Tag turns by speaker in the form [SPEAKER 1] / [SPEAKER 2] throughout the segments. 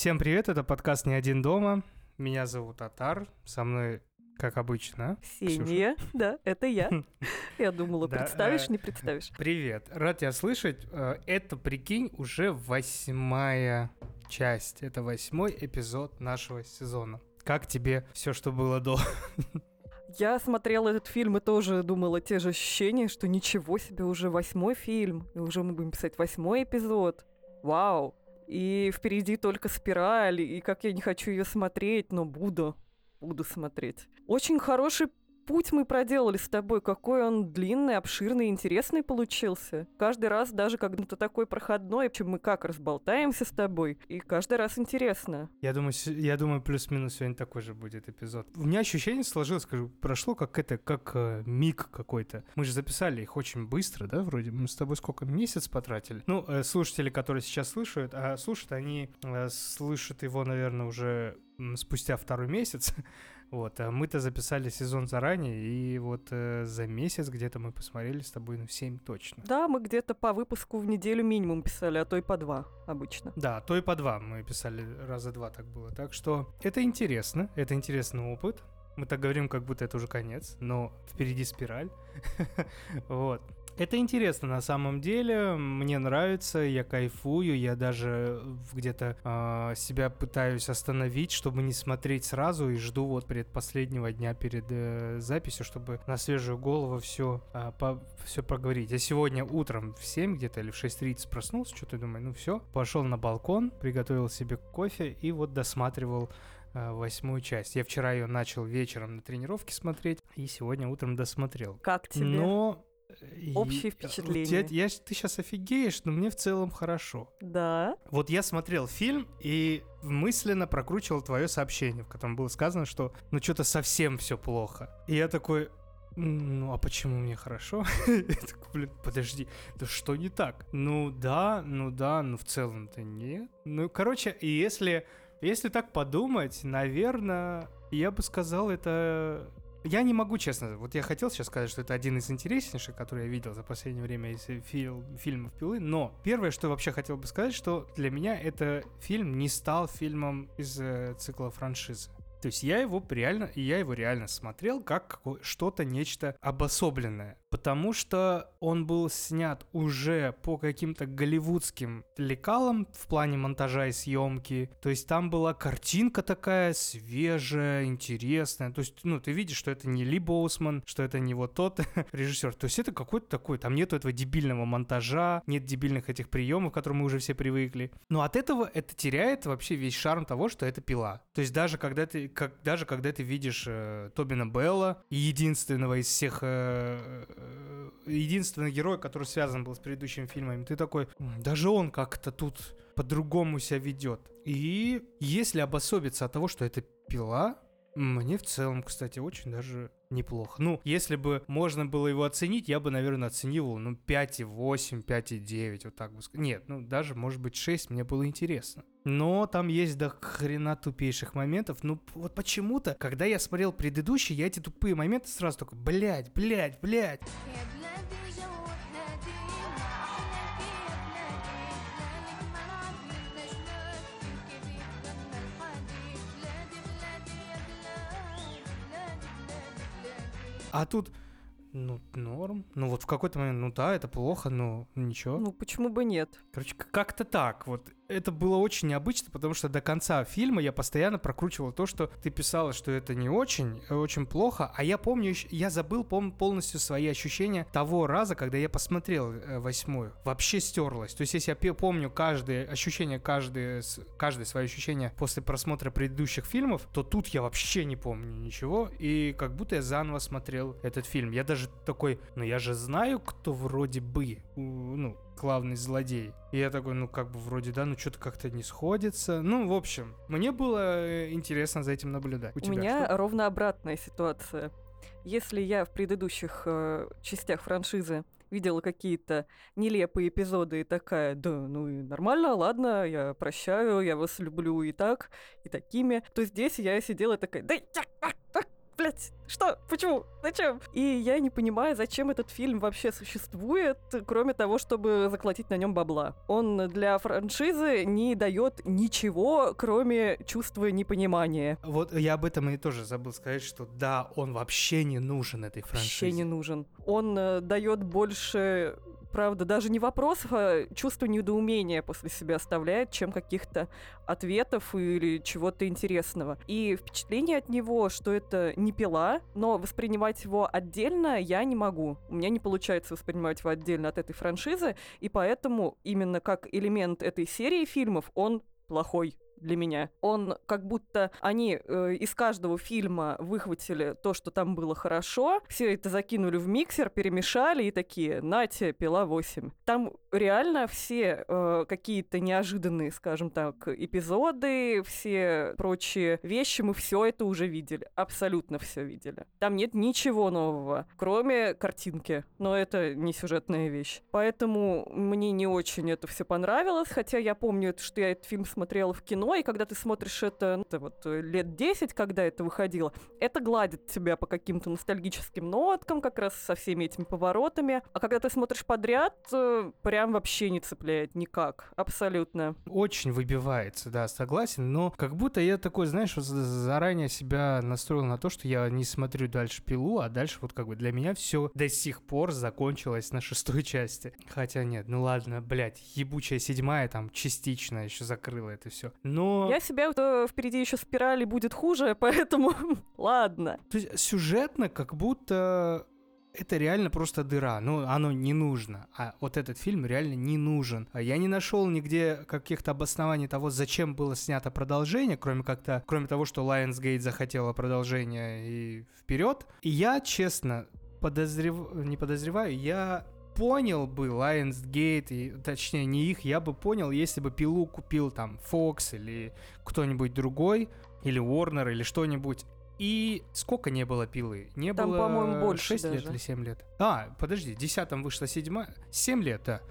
[SPEAKER 1] Всем привет, это подкаст «Не один дома». Меня зовут Атар, со мной, как обычно,
[SPEAKER 2] Ксения, да, это я. Я думала, представишь,
[SPEAKER 1] э,
[SPEAKER 2] не представишь.
[SPEAKER 1] Привет, рад тебя слышать. Э, Это, прикинь, уже восьмая часть. Это восьмой эпизод нашего сезона. Как тебе все, что было до?
[SPEAKER 2] Я смотрела этот фильм и тоже думала те же ощущения, что ничего себе, уже восьмой фильм, и уже мы будем писать восьмой эпизод. Вау! И впереди только спираль, и как я не хочу ее смотреть, но буду, буду смотреть. Очень хороший путь мы проделали с тобой, какой он длинный, обширный, интересный получился. Каждый раз, даже когда ты такой проходной, чем мы как разболтаемся с тобой, и каждый раз интересно.
[SPEAKER 1] Я думаю, я думаю, плюс-минус сегодня такой же будет эпизод. У меня ощущение сложилось, скажу, прошло как это, как э, миг какой-то. Мы же записали их очень быстро, да, вроде. Мы с тобой сколько, месяц потратили? Ну, э, слушатели, которые сейчас слушают, а слушают, они э, слышат его, наверное, уже спустя второй месяц. Вот, а мы-то записали сезон заранее, и вот э, за месяц где-то мы посмотрели с тобой, ну, 7 точно.
[SPEAKER 2] Да, мы где-то по выпуску в неделю минимум писали, а то и по два обычно.
[SPEAKER 1] Да, то и по два мы писали, раза два так было. Так что это интересно, это интересный опыт. Мы так говорим, как будто это уже конец, но впереди спираль. Вот. Это интересно на самом деле, мне нравится, я кайфую, я даже в- где-то а, себя пытаюсь остановить, чтобы не смотреть сразу и жду вот предпоследнего дня перед э, записью, чтобы на свежую голову все, все проговорить. Я сегодня утром в 7 где-то или в 6.30 проснулся, что-то думаю, ну все, пошел на балкон, приготовил себе кофе и вот досматривал э, восьмую часть. Я вчера ее начал вечером на тренировке смотреть и сегодня утром досмотрел.
[SPEAKER 2] Как тебе?
[SPEAKER 1] Но
[SPEAKER 2] Общее
[SPEAKER 1] э,
[SPEAKER 2] впечатление.
[SPEAKER 1] Я, я- ты сейчас офигеешь, но мне в целом хорошо.
[SPEAKER 2] Да.
[SPEAKER 1] Вот я смотрел фильм и мысленно прокручивал твое сообщение, в котором было сказано, что ну что-то совсем все плохо. И я такой, «М, ну а почему мне хорошо? Я такой, блин, подожди, да что не так? Ну да, ну да, ну в целом-то нет. Ну, короче, если, если так подумать, наверное, я бы сказал, это я не могу, честно. Вот я хотел сейчас сказать, что это один из интереснейших, который я видел за последнее время из фил- фильмов Пилы. Но первое, что вообще хотел бы сказать, что для меня это фильм не стал фильмом из э, цикла франшизы. То есть я его реально, я его реально смотрел как что-то, нечто обособленное. Потому что он был снят уже по каким-то голливудским лекалам в плане монтажа и съемки. То есть там была картинка такая свежая, интересная. То есть, ну, ты видишь, что это не Ли Боусман, что это не вот тот режиссер. То есть это какой-то такой, там нету этого дебильного монтажа, нет дебильных этих приемов, к которым мы уже все привыкли. Но от этого это теряет вообще весь шарм того, что это пила. То есть даже когда ты, как, даже когда ты видишь э, Тобина Белла, единственного из всех, э, э, единственного героя, который связан был с предыдущими фильмами, ты такой, «М, даже он как-то тут по-другому себя ведет. И если обособиться от того, что это пила, мне в целом, кстати, очень даже неплохо. Ну, если бы можно было его оценить, я бы, наверное, оценил ну, 5,8, 5,9, вот так бы сказать. Нет, ну, даже, может быть, 6, мне было интересно. Но там есть до хрена тупейших моментов. Ну, вот почему-то, когда я смотрел предыдущий, я эти тупые моменты сразу такой, блядь, блядь, блядь. А тут, ну, норм. Ну, вот в какой-то момент, ну да, это плохо, но ничего.
[SPEAKER 2] Ну, почему бы нет?
[SPEAKER 1] Короче, как-то так. Вот это было очень необычно, потому что до конца фильма я постоянно прокручивал то, что ты писала, что это не очень, э, очень плохо. А я помню, я забыл пом- полностью свои ощущения того раза, когда я посмотрел э, восьмую. Вообще стерлось. То есть, если я помню каждое ощущение, каждое, каждое свое ощущение после просмотра предыдущих фильмов, то тут я вообще не помню ничего. И как будто я заново смотрел этот фильм. Я даже такой, ну я же знаю, кто вроде бы, ну, главный злодей. И я такой, ну как бы вроде, да, ну что-то как-то не сходится. Ну, в общем, мне было э, интересно за этим наблюдать. У,
[SPEAKER 2] У
[SPEAKER 1] тебя
[SPEAKER 2] меня
[SPEAKER 1] что?
[SPEAKER 2] ровно обратная ситуация. Если я в предыдущих э, частях франшизы видела какие-то нелепые эпизоды и такая, да, ну и нормально, ладно, я прощаю, я вас люблю и так, и такими, то здесь я сидела такая, да, я- а, а, блядь, что? Почему? Зачем? И я не понимаю, зачем этот фильм вообще существует, кроме того, чтобы заколотить на нем бабла. Он для франшизы не дает ничего, кроме чувства непонимания.
[SPEAKER 1] Вот я об этом и тоже забыл сказать, что да, он вообще не нужен этой франшизе.
[SPEAKER 2] Вообще не нужен. Он э, дает больше, правда, даже не вопросов, а чувство недоумения после себя оставляет, чем каких-то ответов или чего-то интересного. И впечатление от него, что это не пила, но воспринимать его отдельно я не могу. У меня не получается воспринимать его отдельно от этой франшизы, и поэтому именно как элемент этой серии фильмов он плохой для меня. Он как будто они э, из каждого фильма выхватили то, что там было хорошо, все это закинули в миксер, перемешали и такие, нате, пила 8. Там реально все э, какие-то неожиданные, скажем так, эпизоды, все прочие вещи, мы все это уже видели. Абсолютно все видели. Там нет ничего нового, кроме картинки. Но это не сюжетная вещь. Поэтому мне не очень это все понравилось, хотя я помню, что я этот фильм смотрела в кино, и когда ты смотришь это, ну, это вот э, лет 10, когда это выходило, это гладит тебя по каким-то ностальгическим ноткам, как раз со всеми этими поворотами. А когда ты смотришь подряд, э, прям вообще не цепляет никак. Абсолютно.
[SPEAKER 1] Очень выбивается, да, согласен, но как будто я такой, знаешь, заранее себя настроил на то, что я не смотрю дальше пилу, а дальше вот как бы для меня все до сих пор закончилось на шестой части. Хотя нет, ну ладно, блядь, ебучая седьмая там частично еще закрыла это все. Но
[SPEAKER 2] Я себя э, впереди еще спирали будет хуже, поэтому ладно.
[SPEAKER 1] То есть сюжетно как будто это реально просто дыра. Ну, оно не нужно. А вот этот фильм реально не нужен. А Я не нашел нигде каких-то обоснований того, зачем было снято продолжение, кроме как-то, кроме того, что Lionsgate захотела продолжение и вперед. И я, честно, подозрев... не подозреваю, я понял бы Lionsgate, и, точнее не их, я бы понял, если бы пилу купил там Fox или кто-нибудь другой, или Warner, или что-нибудь. И сколько не было пилы? Не
[SPEAKER 2] Там,
[SPEAKER 1] было
[SPEAKER 2] по-моему, больше
[SPEAKER 1] 6 лет
[SPEAKER 2] даже.
[SPEAKER 1] или 7 лет? А, подожди, в 10 вышла седьмая. 7 лет, да.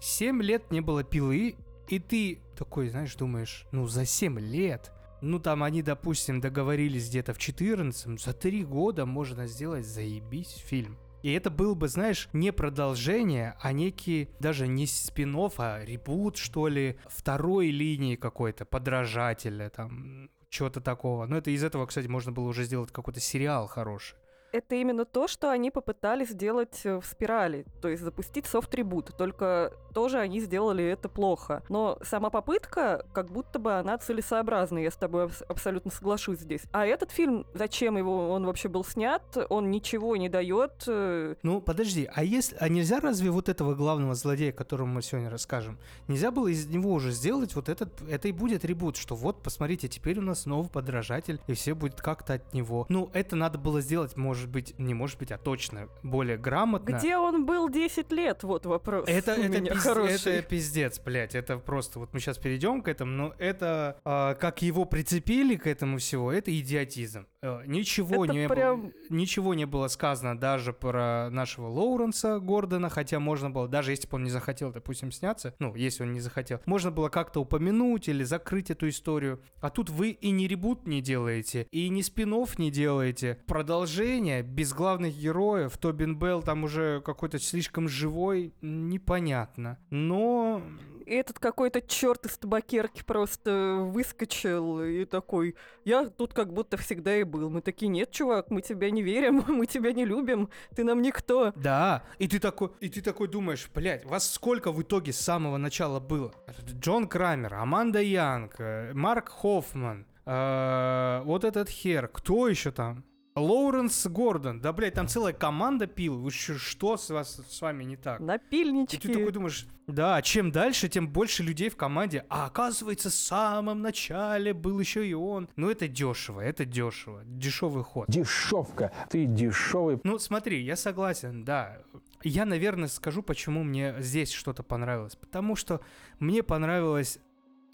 [SPEAKER 1] 7 лет не было пилы, и ты такой, знаешь, думаешь, ну за 7 лет, ну там они, допустим, договорились где-то в 14 за 3 года можно сделать заебись фильм. И это был бы, знаешь, не продолжение, а некий даже не спин а ребут, что ли, второй линии какой-то, подражателя, там, чего-то такого. Но это из этого, кстати, можно было уже сделать какой-то сериал хороший.
[SPEAKER 2] Это именно то, что они попытались сделать э, в спирали, то есть запустить софт-ребут, только тоже они сделали это плохо. Но сама попытка, как будто бы она целесообразная, я с тобой абс- абсолютно соглашусь здесь. А этот фильм, зачем его он вообще был снят, он ничего не дает. э,
[SPEAKER 1] Ну, подожди, а если, а нельзя разве вот этого главного злодея, которому мы сегодня расскажем, нельзя было из него уже сделать вот этот, это и будет ребут, что вот, посмотрите, теперь у нас новый подражатель, и все будет как-то от него. Ну, это надо было сделать, может быть, не может быть, а точно, более грамотно.
[SPEAKER 2] Где он был 10 лет? Вот вопрос.
[SPEAKER 1] Это, это,
[SPEAKER 2] хороший.
[SPEAKER 1] это пиздец, блядь. Это просто, вот мы сейчас перейдем к этому, но это, а, как его прицепили к этому всего, это идиотизм. Э, ничего,
[SPEAKER 2] Это
[SPEAKER 1] не
[SPEAKER 2] прям-
[SPEAKER 1] было, ничего не было сказано даже про нашего Лоуренса Гордона, хотя можно было, даже если бы он не захотел, допустим, сняться, ну, если он не захотел, можно было как-то упомянуть или закрыть эту историю. А тут вы и не ребут не делаете, и не спин не делаете. Продолжение без главных героев. Тобин Белл там уже какой-то слишком живой, непонятно. Но
[SPEAKER 2] этот какой-то черт из табакерки просто выскочил и такой, я тут как будто всегда и был. Мы такие, нет, чувак, мы тебя не верим, мы тебя не любим, ты нам никто.
[SPEAKER 1] Да, и ты такой, и ты такой думаешь, блядь, вас сколько в итоге с самого начала было? Джон Крамер, Аманда Янг, э, Марк Хоффман, э, вот этот хер, кто еще там? Лоуренс Гордон, да, блядь, там целая команда пил, вы чё, что с, вас, с вами не так? И
[SPEAKER 2] Напильнички.
[SPEAKER 1] ты такой думаешь, да, чем дальше, тем больше людей в команде. А оказывается, в самом начале был еще и он. Ну, это дешево, это дешево. Дешевый ход.
[SPEAKER 3] Дешевка. Ты дешевый
[SPEAKER 1] Ну, смотри, я согласен, да. Я, наверное, скажу, почему мне здесь что-то понравилось. Потому что мне понравилось...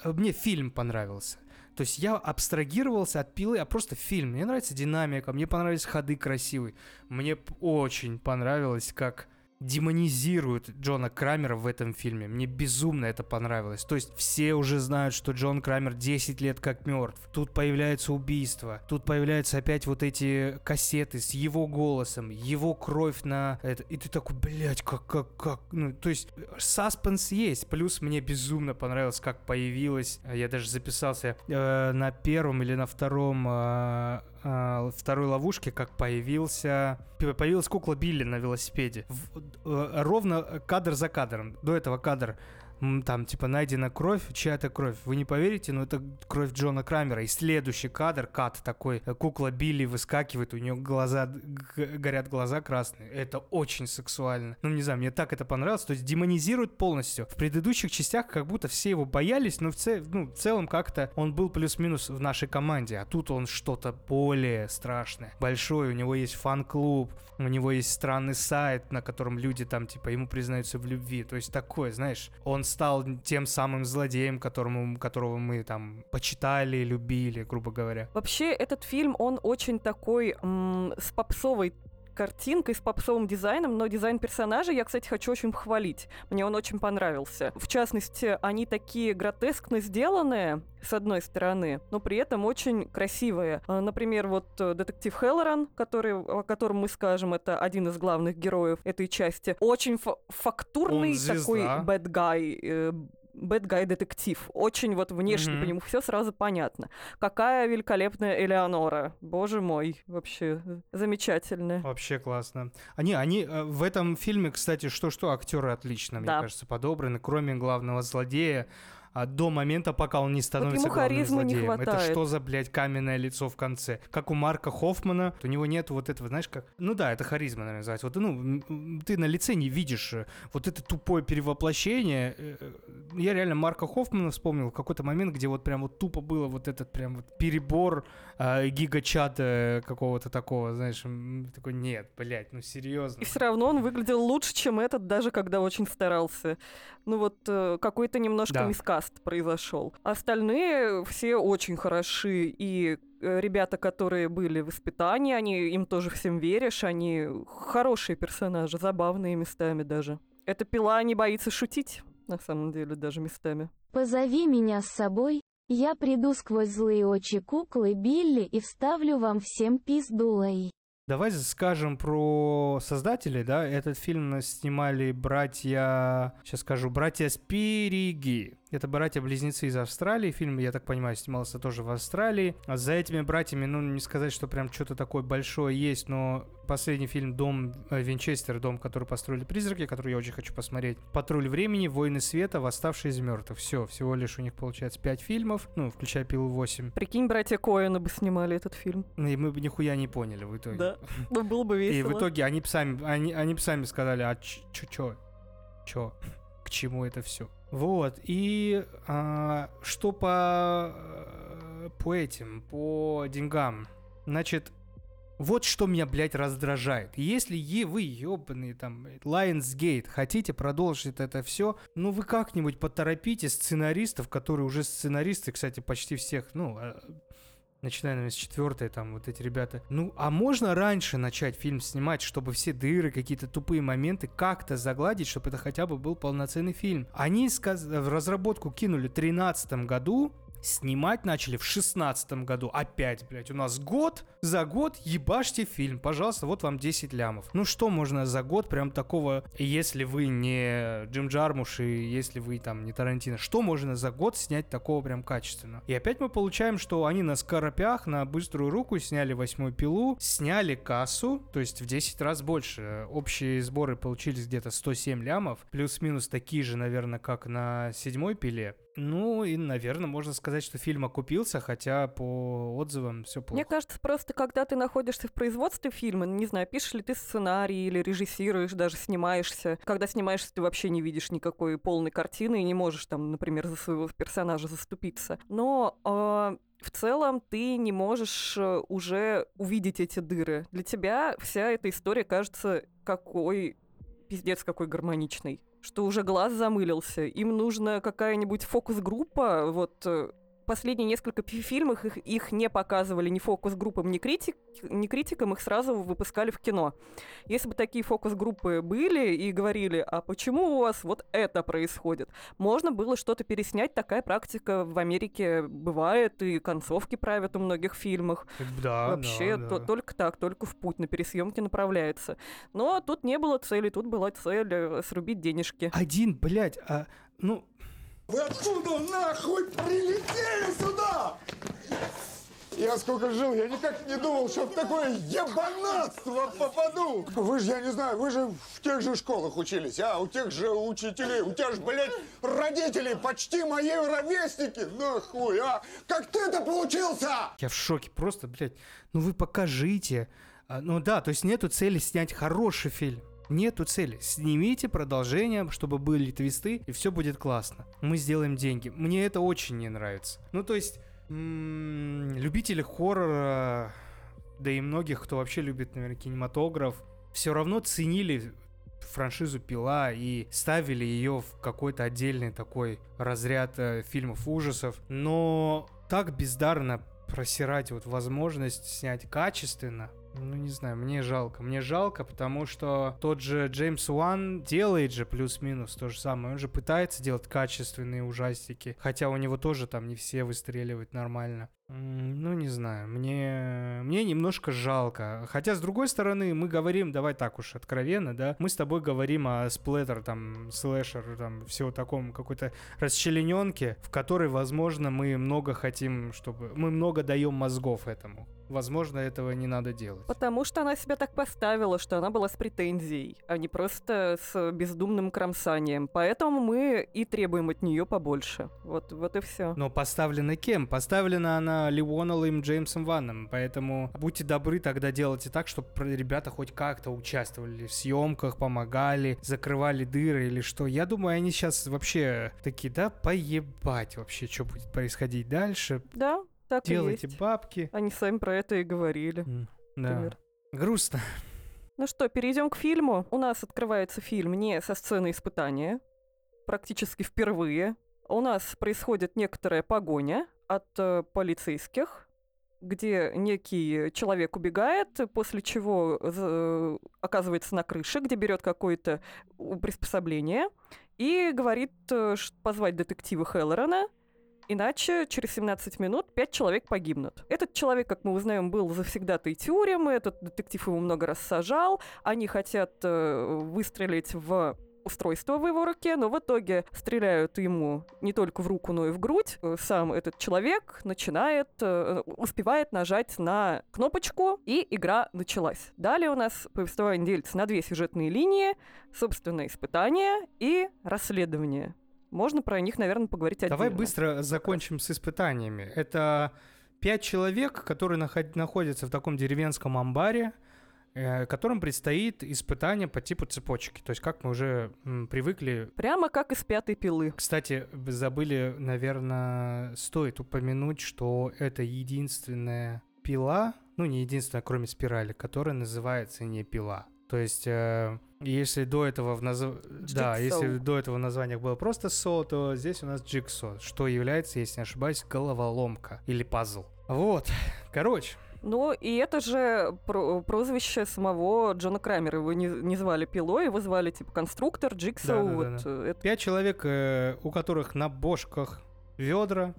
[SPEAKER 1] э, Мне фильм понравился. То есть я абстрагировался от пилы, а просто фильм. Мне нравится динамика, мне понравились ходы красивые. Мне очень понравилось, как демонизируют Джона Крамера в этом фильме. Мне безумно это понравилось. То есть все уже знают, что Джон Крамер 10 лет как мертв. Тут появляется убийство. Тут появляются опять вот эти кассеты с его голосом, его кровь на это. И ты такой, блядь, как, как, как. Ну, то есть саспенс есть. Плюс мне безумно понравилось, как появилась. Я даже записался э, на первом или на втором э, э, второй ловушке, как появился появилась кукла Билли на велосипеде. В- э, ровно кадр за кадром. До этого кадр там типа найдена кровь, чья-то кровь. Вы не поверите, но это кровь Джона Крамера. И следующий кадр, кат такой, э, кукла Билли выскакивает, у нее глаза, горят глаза красные. Это очень сексуально. Ну, не знаю, мне так это понравилось. То есть демонизирует полностью. В предыдущих частях как будто все его боялись, но в, це- ну, в целом как-то он был плюс-минус в нашей команде. А тут он что-то более страшное. Большой, у него есть фан-клуб, у него есть странный сайт, на котором люди там, типа, ему признаются в любви. То есть такое, знаешь, он стал тем самым злодеем, которому, которого мы там почитали, любили, грубо говоря.
[SPEAKER 2] Вообще, этот фильм, он очень такой м, с попсовой картинкой, с попсовым дизайном, но дизайн персонажей я, кстати, хочу очень похвалить. Мне он очень понравился. В частности, они такие гротескно сделанные, с одной стороны, но при этом очень красивые. А, Например, вот э, детектив Хеллоран, который, о котором мы скажем, это один из главных героев этой части, очень фа- фактурный такой guy, э, bad guy детектив. Очень вот внешне
[SPEAKER 1] Мгм.
[SPEAKER 2] по нему все сразу понятно. Какая великолепная Элеонора. Боже мой, вообще замечательная.
[SPEAKER 1] Вообще классно. Они, они э, в этом фильме, кстати, что-что, актеры отлично, мне
[SPEAKER 2] Да.
[SPEAKER 1] кажется, подобраны, кроме главного злодея. А, до момента, пока он не становится
[SPEAKER 2] ему
[SPEAKER 1] главным
[SPEAKER 2] харизмы не
[SPEAKER 1] злодеем. Это
[SPEAKER 2] хватает.
[SPEAKER 1] что за, блядь, каменное лицо в конце? Как у Марка Хоффмана, у него нет вот этого, знаешь, как... Ну да, это харизма, наверное, называется. Вот, ну, ты на лице не видишь э, вот это тупое перевоплощение. Э, э, Я реально Марка Хоффмана вспомнил в какой-то момент, где вот прям вот тупо было вот этот прям вот перебор э, гигачата какого-то такого, знаешь, такой, нет, блядь, ну серьезно.
[SPEAKER 2] И все равно он выглядел лучше, чем этот, даже когда очень старался. Ну вот э, какой-то немножко
[SPEAKER 1] Да.
[SPEAKER 2] Мискаст произошел. Остальные все очень хороши. И э, ребята, которые были в испытании, они им тоже всем веришь, они хорошие персонажи, забавные местами даже. Эта пила не боится шутить, на самом деле, даже местами.
[SPEAKER 4] Позови меня с собой, я приду сквозь злые очи куклы Билли и вставлю вам всем пиздулой.
[SPEAKER 1] Давай скажем про создателей, да. Этот фильм снимали братья, сейчас скажу, братья Спириги. Это братья-близнецы из Австралии. Фильм, я так понимаю, снимался тоже в Австралии. А за этими братьями, ну, не сказать, что прям что-то такое большое есть, но последний фильм «Дом э, Винчестер», дом, который построили призраки, который я очень хочу посмотреть. «Патруль времени», «Войны света», «Восставшие из мертвых». Все, всего лишь у них получается 5 фильмов, ну, включая «Пилу 8».
[SPEAKER 2] Прикинь, братья Коэна бы снимали этот фильм.
[SPEAKER 1] И мы бы нихуя не поняли в итоге.
[SPEAKER 2] Да. Ну, было бы
[SPEAKER 1] И
[SPEAKER 2] весело.
[SPEAKER 1] в итоге они б сами, они, они сами сказали, а чё, чё, чё, к чему это все? Вот, и а, что по, э, по этим, по деньгам? Значит, вот что меня, блядь, раздражает. Если е- вы, ебаные там, Lionsgate, хотите продолжить это все, ну вы как-нибудь поторопите сценаристов, которые уже сценаристы, кстати, почти всех, ну, а, начиная, наверное, с четвертой, там, вот эти ребята. Ну, а можно раньше начать фильм снимать, чтобы все дыры, какие-то тупые моменты как-то загладить, чтобы это хотя бы был полноценный фильм. Они сказ- в разработку кинули в 13 году, Снимать начали в шестнадцатом году. Опять, блядь, у нас год. За год ебашьте фильм. Пожалуйста, вот вам 10 лямов. Ну что можно за год прям такого, если вы не Джим Джармуш и если вы там не Тарантино, что можно за год снять такого прям качественно? И опять мы получаем, что они на скоропях, на быструю руку сняли восьмую пилу, сняли кассу, то есть в 10 раз больше. Общие сборы получились где-то 107 лямов, плюс-минус такие же, наверное, как на седьмой пиле. Ну и, наверное, можно сказать, что фильм окупился, хотя по отзывам все плохо.
[SPEAKER 2] Мне кажется, просто когда ты находишься в производстве фильма, не знаю, пишешь ли ты сценарий или режиссируешь, даже снимаешься. Когда снимаешься, ты вообще не видишь никакой полной картины и не можешь там, например, за своего персонажа заступиться. Но а, в целом ты не можешь э, уже увидеть эти дыры. Для тебя вся эта история кажется какой пиздец какой гармоничный, что уже глаз замылился. Им нужна какая-нибудь фокус-группа, вот э, последние несколько фильмов их, их не показывали ни фокус-группам, ни, критик, ни критикам, их сразу выпускали в кино. Если бы такие фокус-группы были и говорили, а почему у вас вот это происходит, можно было что-то переснять, такая практика в Америке бывает, и концовки правят у многих фильмах.
[SPEAKER 1] Да,
[SPEAKER 2] Вообще
[SPEAKER 1] да,
[SPEAKER 2] то-
[SPEAKER 1] да.
[SPEAKER 2] только так, только в путь, на пересъемки направляется. Но тут не было цели, тут была цель э, срубить денежки.
[SPEAKER 1] Один, блядь, а, ну,
[SPEAKER 5] Вы откуда нахуй прилетели сюда? Я сколько жил, я никак не думал, что в такое ебанатство попаду. Вы же, я не знаю, вы же в тех же школах учились, а? У тех же учителей, у тебя же, блядь, родители почти мои ровесники. Нахуй, а? Как ты это получился?
[SPEAKER 1] я в шоке, просто, блядь, ну вы покажите. А, ну да, то есть нету цели снять хороший фильм. Нету цели. Снимите продолжение, чтобы были твисты, и все будет классно. Мы сделаем деньги. Мне это очень не нравится. Ну, то есть, любители хоррора, да и многих, кто вообще любит, наверное, кинематограф, все равно ценили франшизу «Пила» и ставили ее в какой-то отдельный такой разряд э, фильмов ужасов. Но так бездарно просирать вот возможность снять качественно, ну, не знаю, мне жалко. Мне жалко, потому что тот же Джеймс Уан делает же плюс-минус то же самое. Он же пытается делать качественные ужастики. Хотя у него тоже там не все выстреливают нормально. М, Ну, не знаю, мне, мне немножко жалко. Хотя, с другой стороны, мы говорим, давай так уж откровенно, да, мы с тобой говорим о сплеттер, там, слэшер, там, всего таком, какой-то расчлененке, в которой, возможно, мы много хотим, чтобы... Мы много даем мозгов этому. Возможно, этого не надо делать.
[SPEAKER 2] Потому что она себя так поставила, что она была с претензией, а не просто с бездумным кромсанием. Поэтому мы и требуем от нее побольше. Вот, вот и все.
[SPEAKER 1] Но поставлена кем? Поставлена она Ливонеллом Джеймсом Ванном, поэтому будьте добры, тогда делайте так, чтобы ребята хоть как-то участвовали в съемках, помогали, закрывали дыры или что. Я думаю, они сейчас вообще такие, да, поебать вообще, что будет происходить дальше.
[SPEAKER 2] Да, так
[SPEAKER 1] Делайте
[SPEAKER 2] и есть.
[SPEAKER 1] бабки.
[SPEAKER 2] Они сами про это и говорили.
[SPEAKER 1] М, Да.
[SPEAKER 2] например.
[SPEAKER 1] Грустно.
[SPEAKER 2] Ну что, перейдем к фильму. У нас открывается фильм не со сцены испытания, практически впервые. У нас происходит некоторая погоня от э, полицейских, где некий человек убегает, после чего э, оказывается на крыше, где берет какое-то приспособление и говорит э, позвать детектива Хеллорана, Иначе через 17 минут 5 человек погибнут. Этот человек, как мы узнаем, был завсегдатой тюрем, этот детектив его много раз сажал. Они хотят выстрелить в устройство в его руке, но в итоге стреляют ему не только в руку, но и в грудь. Э, Сам этот человек начинает, э, успевает нажать на кнопочку, и игра началась. Далее у нас повествование делится на две сюжетные линии, собственно, испытания и расследование. Можно про них, наверное, поговорить отдельно.
[SPEAKER 1] Давай быстро закончим с испытаниями. Это пять человек, которые наход- находятся в таком деревенском амбаре, которым предстоит испытание по типу цепочки. То есть, как мы уже привыкли.
[SPEAKER 2] Прямо как из пятой пилы.
[SPEAKER 1] Кстати, забыли, наверное, стоит упомянуть, что это единственная пила, ну не единственная, кроме спирали, которая называется не пила. То есть, э, если до этого в наз... да, если до этого в названиях было просто со, то здесь у нас джиксо, что является, если не ошибаюсь, головоломка или пазл. Вот, короче,
[SPEAKER 2] Ну, и это же про- прозвище самого Джона Крамера. Его не, не звали пилой, его звали типа конструктор, Джиксоу.
[SPEAKER 1] Да-да-да-да.
[SPEAKER 2] вот, э, это
[SPEAKER 1] пять человек, э, у которых на бошках ведра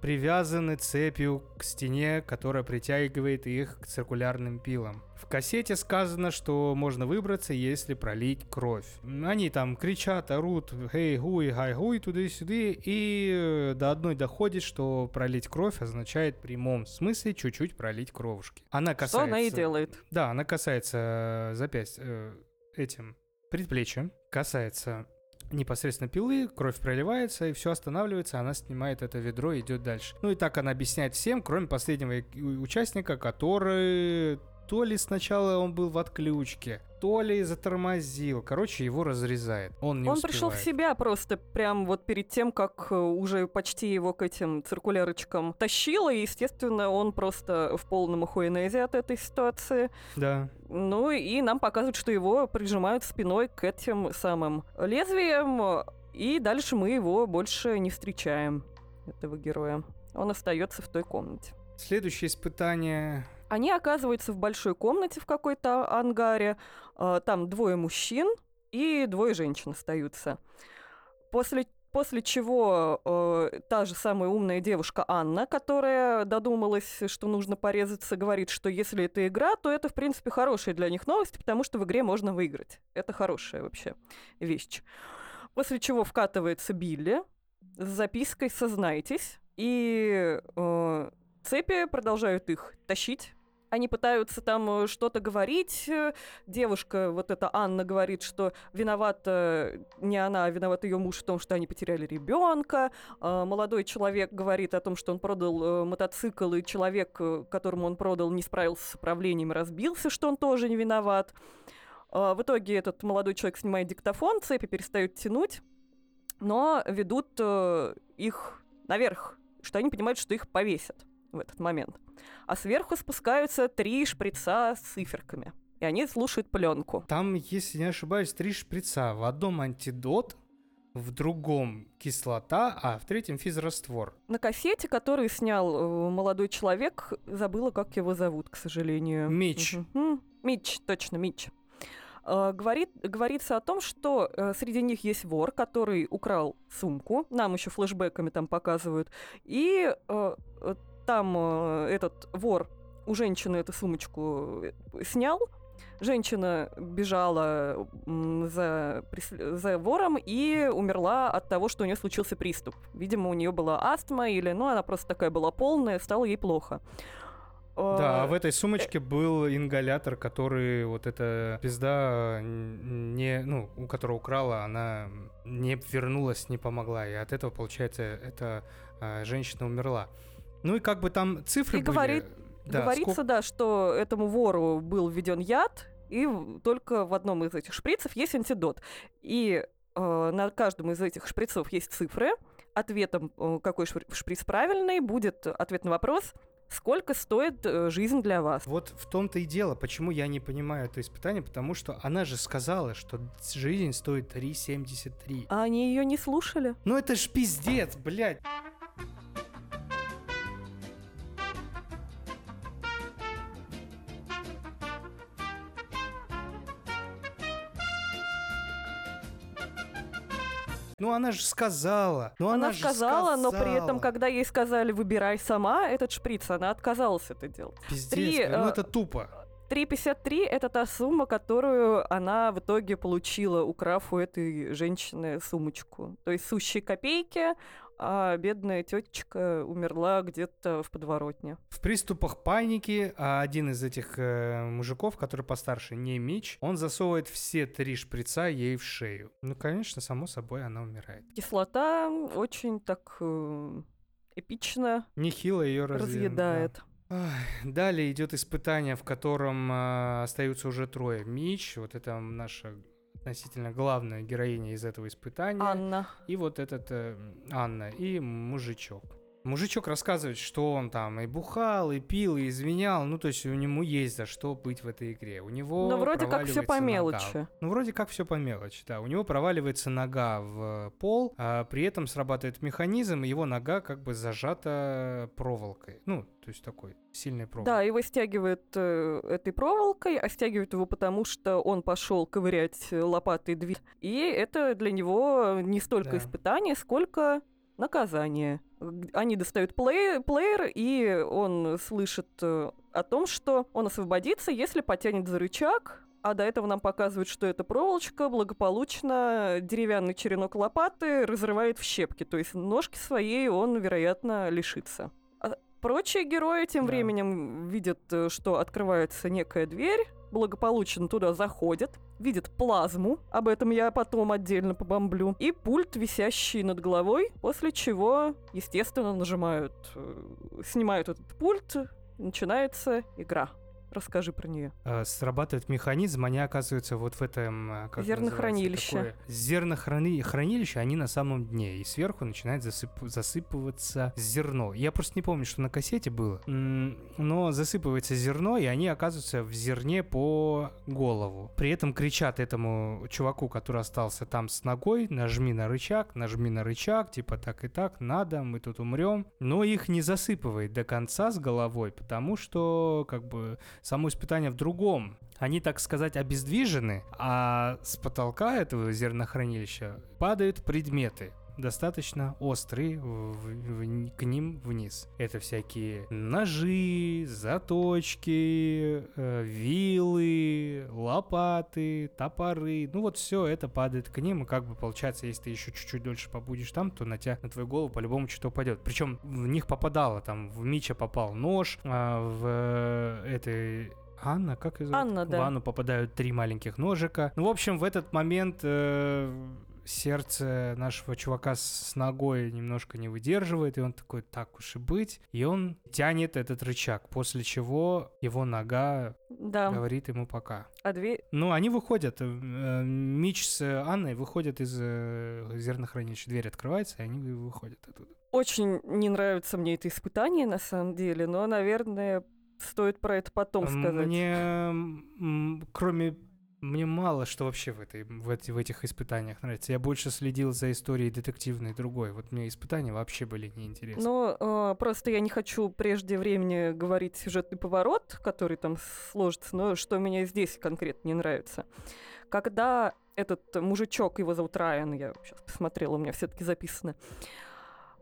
[SPEAKER 1] привязаны цепью к стене, которая притягивает их к циркулярным пилам. В кассете сказано, что можно выбраться, если пролить кровь. Они там кричат, орут, хей, гуй, гай, гуй, туды-сюды, и э, до одной доходит, что пролить кровь означает в прямом смысле чуть-чуть пролить кровушки. Она
[SPEAKER 2] Что
[SPEAKER 1] касается...
[SPEAKER 2] она и делает.
[SPEAKER 1] Да, она касается э, запястья э, этим предплечьем, касается непосредственно пилы, кровь проливается, и все останавливается, она снимает это ведро и идет дальше. Ну и так она объясняет всем, кроме последнего участника, который то ли сначала он был в отключке, то ли затормозил. Короче, его разрезает. Он не
[SPEAKER 2] Он пришел в
[SPEAKER 1] успевает.
[SPEAKER 2] себя просто прям вот перед тем, как э, уже почти его к этим циркулярочкам тащило, и, естественно, он просто в полном охуенезе от этой ситуации.
[SPEAKER 1] Да.
[SPEAKER 2] Ну и нам показывают, что его прижимают спиной к этим самым лезвиям, и дальше мы его больше не встречаем, этого героя. он остается в той комнате.
[SPEAKER 1] Следующее испытание.
[SPEAKER 2] Они оказываются в большой комнате в какой-то ангаре. а, Там двое мужчин и двое женщин остаются. После, после чего э, та же самая умная девушка Анна, которая додумалась, что нужно порезаться, говорит, что если это игра, то это, в принципе, хорошая для них новость, потому что в игре можно выиграть. Это хорошая вообще вещь. После чего вкатывается Билли с запиской «Сознайтесь», и э, цепи продолжают их тащить. Они пытаются там э, что-то говорить. Э, Девушка, вот эта Анна, говорит, что виновата не она, а виноват ее муж в том, что они потеряли ребенка. Молодой человек говорит о том, что он продал э, мотоцикл, и человек, э, которому он продал, не справился с управлением разбился, что он тоже не виноват. А, В итоге этот молодой человек снимает диктофон, цепи перестают тянуть, но ведут э, их наверх, что они понимают, что их повесят в этот момент. А сверху спускаются три шприца с циферками. И они слушают пленку.
[SPEAKER 1] Там, если не ошибаюсь, три шприца. В одном антидот, в другом кислота, а в третьем физраствор.
[SPEAKER 2] На кассете, который снял э, молодой человек, забыла, как его зовут, к сожалению.
[SPEAKER 1] Мич.
[SPEAKER 2] М, Мич, точно, Мич. Э, Говорит, говорится о том, что э, среди них есть вор, который украл сумку. Нам еще флешбеками там показывают. И э, там э, этот вор у женщины эту сумочку э, снял. Женщина бежала за, за вором и умерла от того, что у нее случился приступ. Видимо, у нее была астма или, ну, она просто такая была полная, стало ей плохо.
[SPEAKER 1] Да, а
[SPEAKER 2] Э,
[SPEAKER 1] в этой сумочке был ингалятор, который вот эта пизда не, ну, у которого украла, она не вернулась, не помогла. И от этого, получается, эта а, женщина умерла. Ну и как бы там цифры
[SPEAKER 2] И
[SPEAKER 1] были.
[SPEAKER 2] говорит-
[SPEAKER 1] да,
[SPEAKER 2] Говорится,
[SPEAKER 1] сколько-
[SPEAKER 2] да, что этому вору был введен яд, и только в одном из этих шприцев есть антидот. И э, на каждом из этих шприцов есть цифры. Ответом, э, какой шпри- шприц правильный, будет ответ на вопрос, сколько стоит э, жизнь для вас.
[SPEAKER 1] Вот в том-то и дело, почему я не понимаю это испытание, потому что она же сказала, что жизнь стоит 3,73.
[SPEAKER 2] А они ее не слушали?
[SPEAKER 1] Ну это ж пиздец, блядь. Ну она же сказала. Ну она,
[SPEAKER 2] Она,
[SPEAKER 1] же
[SPEAKER 2] сказала, но при этом,
[SPEAKER 1] сказала.
[SPEAKER 2] когда ей сказали «выбирай сама этот шприц», она отказалась это делать.
[SPEAKER 1] Пиздец,
[SPEAKER 2] три,
[SPEAKER 1] ну
[SPEAKER 2] э,
[SPEAKER 1] это тупо.
[SPEAKER 2] 3,53 это та сумма, которую она в итоге получила, украв у этой женщины сумочку. То есть сущие копейки, а бедная тетечка умерла где-то в подворотне.
[SPEAKER 1] В приступах паники а один из этих э, мужиков, который постарше, не Мич, он засовывает все три шприца ей в шею. Ну, конечно, само собой, она умирает.
[SPEAKER 2] Кислота очень так э, эпично
[SPEAKER 1] Нехило ее
[SPEAKER 2] разъедает.
[SPEAKER 1] Далее идет испытание, в котором а, остаются уже трое. Мич, вот это наша относительно главная героиня из этого испытания.
[SPEAKER 2] Анна.
[SPEAKER 1] И вот этот э, Анна, и мужичок. Мужичок рассказывает, что он там и бухал, и пил, и изменял. Ну, то есть у него есть за что быть в этой игре. У него
[SPEAKER 2] Но вроде как все по
[SPEAKER 1] нога.
[SPEAKER 2] мелочи.
[SPEAKER 1] Ну, вроде как все по мелочи, да. У него проваливается нога в пол, а при этом срабатывает механизм, и его нога как бы зажата проволокой. Ну, то есть такой сильной проволокой.
[SPEAKER 2] Да, его стягивают э, этой проволокой, а стягивают его потому, что он пошел ковырять э, лопатой дверь. И это для него не столько
[SPEAKER 1] Да.
[SPEAKER 2] испытание, сколько наказание. Они достают плей- плеер, и он слышит э, о том, что он освободится, если потянет за рычаг, а до этого нам показывают, что эта проволочка благополучно деревянный черенок лопаты разрывает в щепки. То есть ножки своей он, вероятно, лишится. А прочие герои тем
[SPEAKER 1] Да.
[SPEAKER 2] временем видят, э, что открывается некая дверь, благополучно туда заходят, видят плазму, об этом я потом отдельно побомблю, и пульт, висящий над головой, после чего, естественно, нажимают, э, снимают этот пульт, начинается игра. Расскажи про нее.
[SPEAKER 1] э, срабатывает механизм, они оказываются вот в этом... э, как
[SPEAKER 2] Зернохранилище.
[SPEAKER 1] Зернохранилище, они на самом дне, и сверху начинает засып- засыпываться зерно. Я просто не помню, что на кассете было, но засыпывается зерно, и они оказываются в зерне по голову. При этом кричат этому чуваку, который остался там с ногой, нажми на рычаг, нажми на рычаг, типа так и так, надо, мы тут умрем. Но их не засыпывает до конца с головой, потому что, как бы, само испытание в другом. Они, так сказать, обездвижены, а с потолка этого зернохранилища падают предметы достаточно острые в- в- к ним вниз. Это всякие ножи, заточки, э, вилы, лопаты, топоры. Ну вот все это падает к ним, и как бы получается, если ты еще чуть-чуть дольше побудешь там, то на тебя, на твою голову по-любому что-то упадет. Причем в них попадало, там в Мича попал нож, а в э, этой Анна, как ее зовут?
[SPEAKER 2] Анна, да.
[SPEAKER 1] В Анну попадают три маленьких ножика. Ну, в общем, в этот момент э, сердце нашего чувака с ногой немножко не выдерживает, и он такой, так уж и быть. И он тянет этот рычаг, после чего его нога
[SPEAKER 2] Да,
[SPEAKER 1] говорит ему пока.
[SPEAKER 2] а дверь...
[SPEAKER 1] Ну, они выходят, э, Мич с Анной выходят из э, зернохранилища, дверь открывается, и они вы- выходят оттуда.
[SPEAKER 2] Очень не нравится мне это испытание, на самом деле, но, наверное, стоит про это потом сказать.
[SPEAKER 1] Мне, кроме мне мало что вообще в, этой, в, эти- в этих испытаниях нравится. Я больше следил за историей детективной другой. Вот мне испытания вообще были неинтересны.
[SPEAKER 2] Но э, просто я не хочу прежде времени говорить сюжетный поворот, который там сложится, но что мне здесь конкретно не нравится. Когда этот мужичок, его зовут Райан, я сейчас посмотрела, у меня все-таки записано,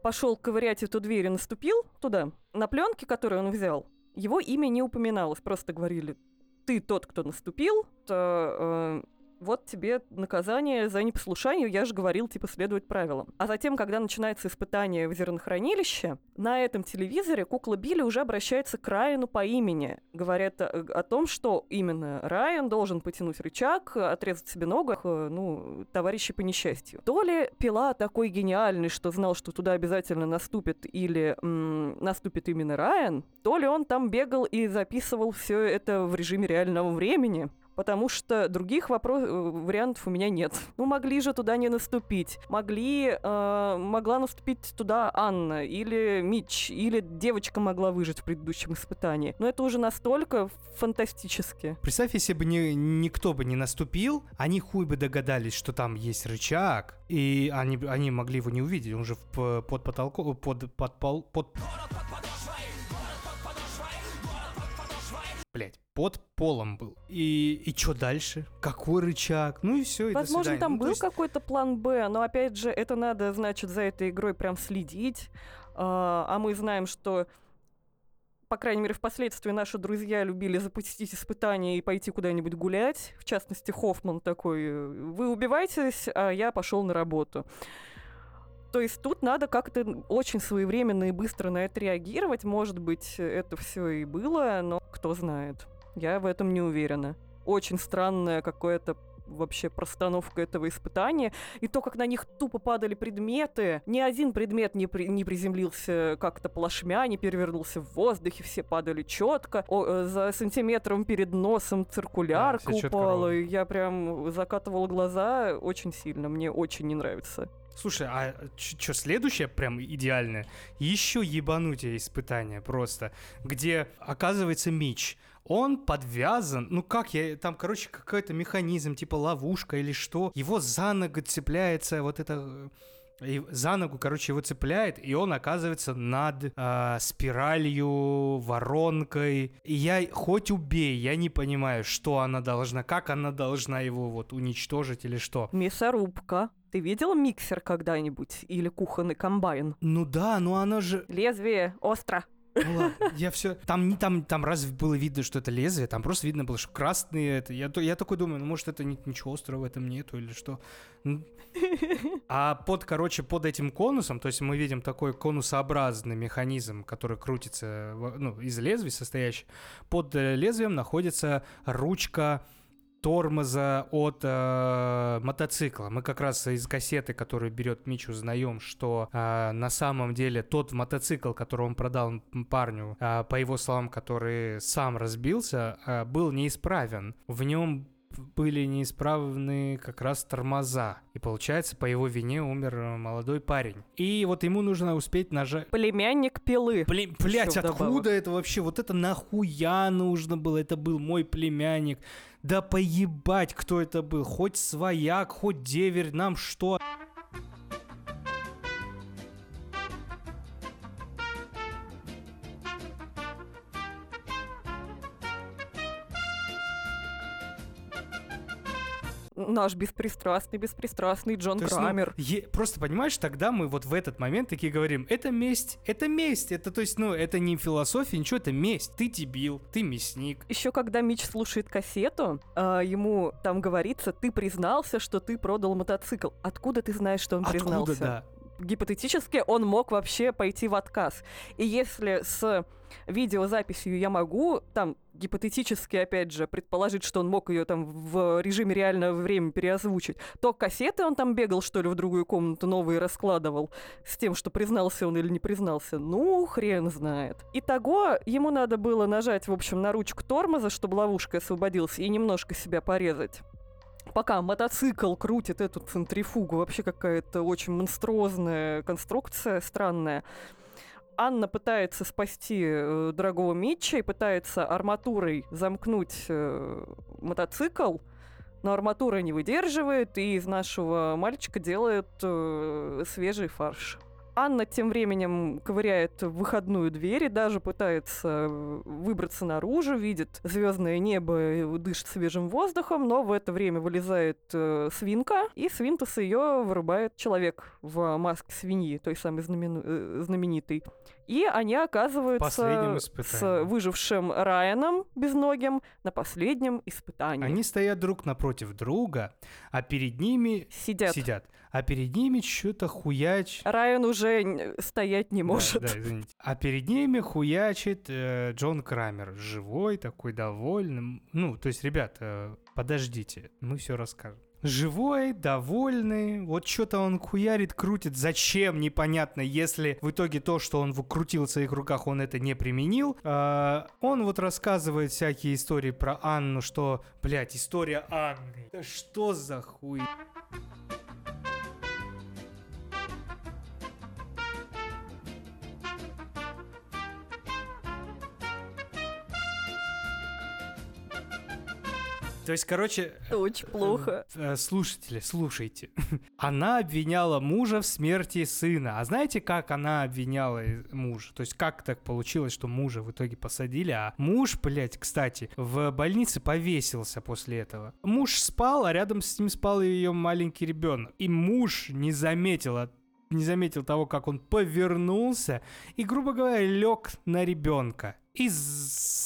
[SPEAKER 2] пошел ковырять эту дверь и наступил туда, на пленке, которую он взял, его имя не упоминалось, просто говорили, ты тот, кто наступил, то, э, вот тебе наказание за непослушание, я же говорил, типа, следовать правилам. А затем, когда начинается испытание в зернохранилище, на этом телевизоре кукла Билли уже обращается к Райану по имени. Говорят о, о том, что именно Райан должен потянуть рычаг, отрезать себе ногу, э, ну, товарищи по несчастью. То ли пила такой гениальный, что знал, что туда обязательно наступит, или м, наступит именно Райан, то ли он там бегал и записывал все это в режиме реального времени, потому что других вопрос... э, вариантов у меня нет. Ну, могли же туда не наступить. Могли... э, могла наступить туда Анна или Мич, или девочка могла выжить в предыдущем испытании. Но это уже настолько фантастически.
[SPEAKER 1] Представь, если бы ни- никто бы не наступил, они хуй бы догадались, что там есть рычаг, и они, бы- они могли его не увидеть, он же в п- под потолком, под, под, пол- под... Блять, под полом был. И, и что дальше? Какой рычаг? Ну и все, и до
[SPEAKER 2] Возможно, там
[SPEAKER 1] Ну,
[SPEAKER 2] был
[SPEAKER 1] есть-
[SPEAKER 2] какой-то план Б, но опять же, это надо, значит, за этой игрой прям следить. А а мы знаем, что по крайней мере, впоследствии наши друзья любили запустить испытания и пойти куда-нибудь гулять. В частности, Хоффман такой, вы убиваетесь, а я пошел на работу. То есть тут надо как-то очень своевременно и быстро на это реагировать. Может быть, это все и было, но кто знает. Я в этом не уверена. Очень странное какое-то вообще простановка этого испытания. И то, как на них тупо падали предметы. Ни один предмет не, при- не приземлился как-то плашмя, не перевернулся в воздухе, все падали четко. за сантиметром перед носом циркулярка
[SPEAKER 1] Да,
[SPEAKER 2] упала. и я прям закатывала глаза очень сильно. Мне очень не нравится.
[SPEAKER 1] Слушай, а что, следующее прям идеальное? Еще ебанутие испытание просто, где оказывается Мич. Он подвязан, ну как я, там, короче, какой-то механизм, типа ловушка или что. Его за ногу цепляется вот это... э, и за ногу, короче, его цепляет, и он оказывается над а, спиралью, воронкой. И я, хоть убей, я не понимаю, что она должна, как она должна его вот уничтожить или что.
[SPEAKER 2] Мясорубка. Ты видел миксер когда-нибудь? Или кухонный комбайн?
[SPEAKER 1] Ну да, но она же...
[SPEAKER 2] Лезвие остро.
[SPEAKER 1] Ну ладно, я все... Там не там, там разве было видно, что это лезвие? Там просто видно было, что красные это. Я, я такой думаю, ну может это ни- ничего острого в этом нету или что. А под, короче, под этим конусом, то есть мы видим такой конусообразный механизм, который крутится, ну, из лезвий состоящий. Под э, лезвием находится ручка тормоза от э, мотоцикла. Мы как раз из кассеты, которую берет Мич, узнаем, что э, на самом деле тот мотоцикл, который он продал парню, э, по его словам, который сам разбился, э, был неисправен. В нем были неисправны как раз тормоза. И получается, по его вине умер э, молодой парень. И вот ему нужно успеть нажать...
[SPEAKER 2] Племянник пилы.
[SPEAKER 1] Блин, блядь,
[SPEAKER 2] Ещё
[SPEAKER 1] откуда это вообще? Вот это нахуя нужно было? Это был мой племянник. Да поебать, кто это был. Хоть свояк, хоть деверь, нам что?
[SPEAKER 2] Наш беспристрастный, беспристрастный Джон
[SPEAKER 1] То есть, ну,
[SPEAKER 2] Крамер.
[SPEAKER 1] е- просто понимаешь, тогда мы вот в этот момент такие говорим, это месть, это месть, это то есть, ну, это не философия, ничего, это месть. Ты дебил, ты мясник.
[SPEAKER 2] Еще когда Мич слушает кассету, а, ему там говорится, ты признался, что ты продал мотоцикл. Откуда ты знаешь, что он
[SPEAKER 1] Откуда,
[SPEAKER 2] признался?
[SPEAKER 1] да?
[SPEAKER 2] Гипотетически он мог вообще пойти в отказ. И если с видеозаписью я могу, там, гипотетически, опять же, предположить, что он мог ее там в режиме реального времени переозвучить, то кассеты он там бегал, что ли, в другую комнату новые раскладывал с тем, что признался он или не признался. Ну, хрен знает. Итого, ему надо было нажать, в общем, на ручку тормоза, чтобы ловушка освободилась, и немножко себя порезать. Пока мотоцикл крутит эту центрифугу, вообще какая-то очень монструозная конструкция, странная. Анна пытается спасти э, дорогого Митча и пытается арматурой замкнуть э, мотоцикл, но арматура не выдерживает, и из нашего мальчика делает э, свежий фарш. Анна тем временем ковыряет выходную дверь и даже пытается выбраться наружу, видит звездное небо, и дышит свежим воздухом, но в это время вылезает э, свинка, и свинтус ее вырубает человек в маске свиньи, той самой знамену- э, знаменитой. И они оказываются с выжившим Райаном безногим на последнем испытании.
[SPEAKER 1] Они стоят друг напротив друга, а перед ними
[SPEAKER 2] сидят.
[SPEAKER 1] сидят. А перед ними что-то хуяч...
[SPEAKER 2] Райан уже стоять не
[SPEAKER 1] Да,
[SPEAKER 2] может.
[SPEAKER 1] Да, извините. А перед ними хуячит э, Джон Крамер. Живой, такой довольный. Ну, то есть, ребят, э, подождите, мы все расскажем. Живой, довольный, вот что-то он хуярит, крутит. Зачем, непонятно, если в итоге то, что он крутил в своих руках, он это не применил. А, он вот рассказывает всякие истории про Анну, что, блядь, история Анны. Да что за хуй? То есть, короче,
[SPEAKER 2] Это очень плохо.
[SPEAKER 1] Э, Слушатели, слушайте. Она обвиняла мужа в смерти сына. А знаете, как она обвиняла э, мужа? То есть, как так получилось, что мужа в итоге посадили, а муж, блядь, кстати, в больнице повесился после этого. Муж спал, а рядом с ним спал ее маленький ребенок. И муж не заметил от- не заметил того, как он повернулся и, грубо говоря, лег на ребенка. И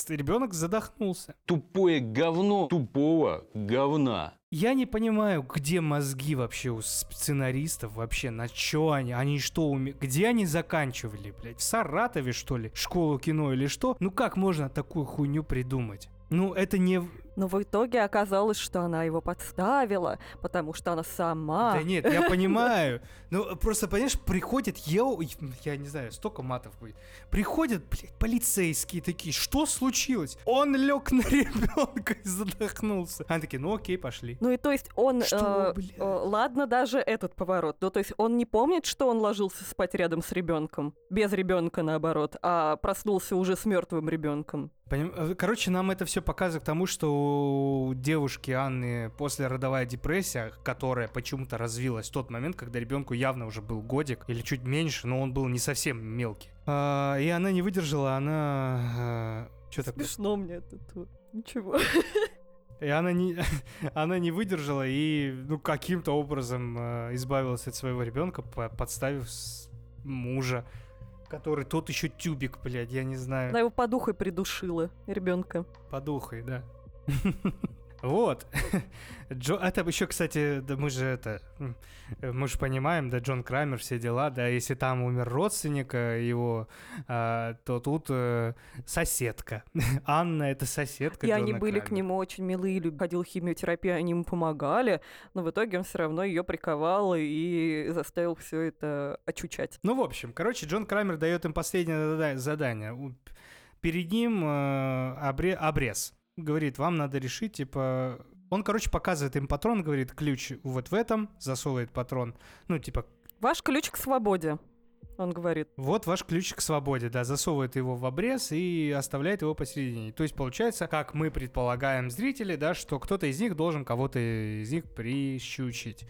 [SPEAKER 1] ребенок задохнулся.
[SPEAKER 6] Тупое говно тупого говна.
[SPEAKER 1] Я не понимаю, где мозги вообще у сценаристов вообще, на чё они, они что уме... Где они заканчивали, блядь? В Саратове, что ли? Школу кино или что? Ну как можно такую хуйню придумать? Ну, это не...
[SPEAKER 2] Но в итоге оказалось, что она его подставила, потому что она сама...
[SPEAKER 1] Да нет, я понимаю. Ну, просто, понимаешь, приходит, я, я не знаю, столько матов будет. Приходят, блядь, полицейские такие, что случилось? Он лег на ребенка и задохнулся. Они такие, ну окей, пошли.
[SPEAKER 2] Ну и то есть он...
[SPEAKER 1] Что,
[SPEAKER 2] э, э, ладно, даже этот поворот. Ну то есть он не помнит, что он ложился спать рядом с ребенком. Без ребенка, наоборот. А проснулся уже с мертвым ребенком.
[SPEAKER 1] Поним- э, Короче, нам это все показывает к тому, что у девушки Анны послеродовая депрессия, которая почему-то развилась в тот момент, когда ребенку явно уже был годик или чуть меньше, но он был не совсем мелкий. А, и она не выдержала, она... что такое?
[SPEAKER 2] Смешно мне это. тут. Ничего.
[SPEAKER 1] И она не, она не выдержала и ну, каким-то образом э, избавилась от своего ребенка, по- подставив мужа, который тот еще тюбик, блядь, я не знаю.
[SPEAKER 2] Она его подухой придушила, ребенка.
[SPEAKER 1] Подухой, да. Вот. Джо... Это еще, кстати, да мы же это... э, Мы же понимаем, да, Джон Крамер, все дела, да, если там умер родственник э, его, а, то тут э, соседка. Анна — это соседка
[SPEAKER 2] И они
[SPEAKER 1] Джона
[SPEAKER 2] были к
[SPEAKER 1] Крамера.
[SPEAKER 2] нему очень милые, ходил химиотерапию, они ему помогали, но в итоге он все равно ее приковал и заставил все это очучать.
[SPEAKER 1] Ну, в общем, короче, Джон Крамер дает им последнее зада- задание. Перед ним э, обре- обрез. Говорит, вам надо решить, типа... Он, короче, показывает им патрон, говорит, ключ вот в этом, засовывает патрон. Ну, типа,
[SPEAKER 2] Ваш ключ к свободе, он говорит.
[SPEAKER 1] вот ваш ключ к свободе, да, засовывает его в обрез и оставляет его посередине. То есть, получается, как мы предполагаем зрители, да, что кто-то из них должен кого-то из них прищучить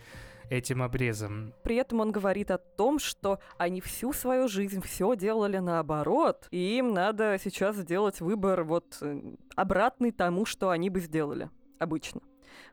[SPEAKER 1] этим обрезом.
[SPEAKER 2] При этом он говорит о том, что они всю свою жизнь все делали наоборот, и им надо сейчас сделать выбор вот э, обратный тому, что они бы сделали обычно.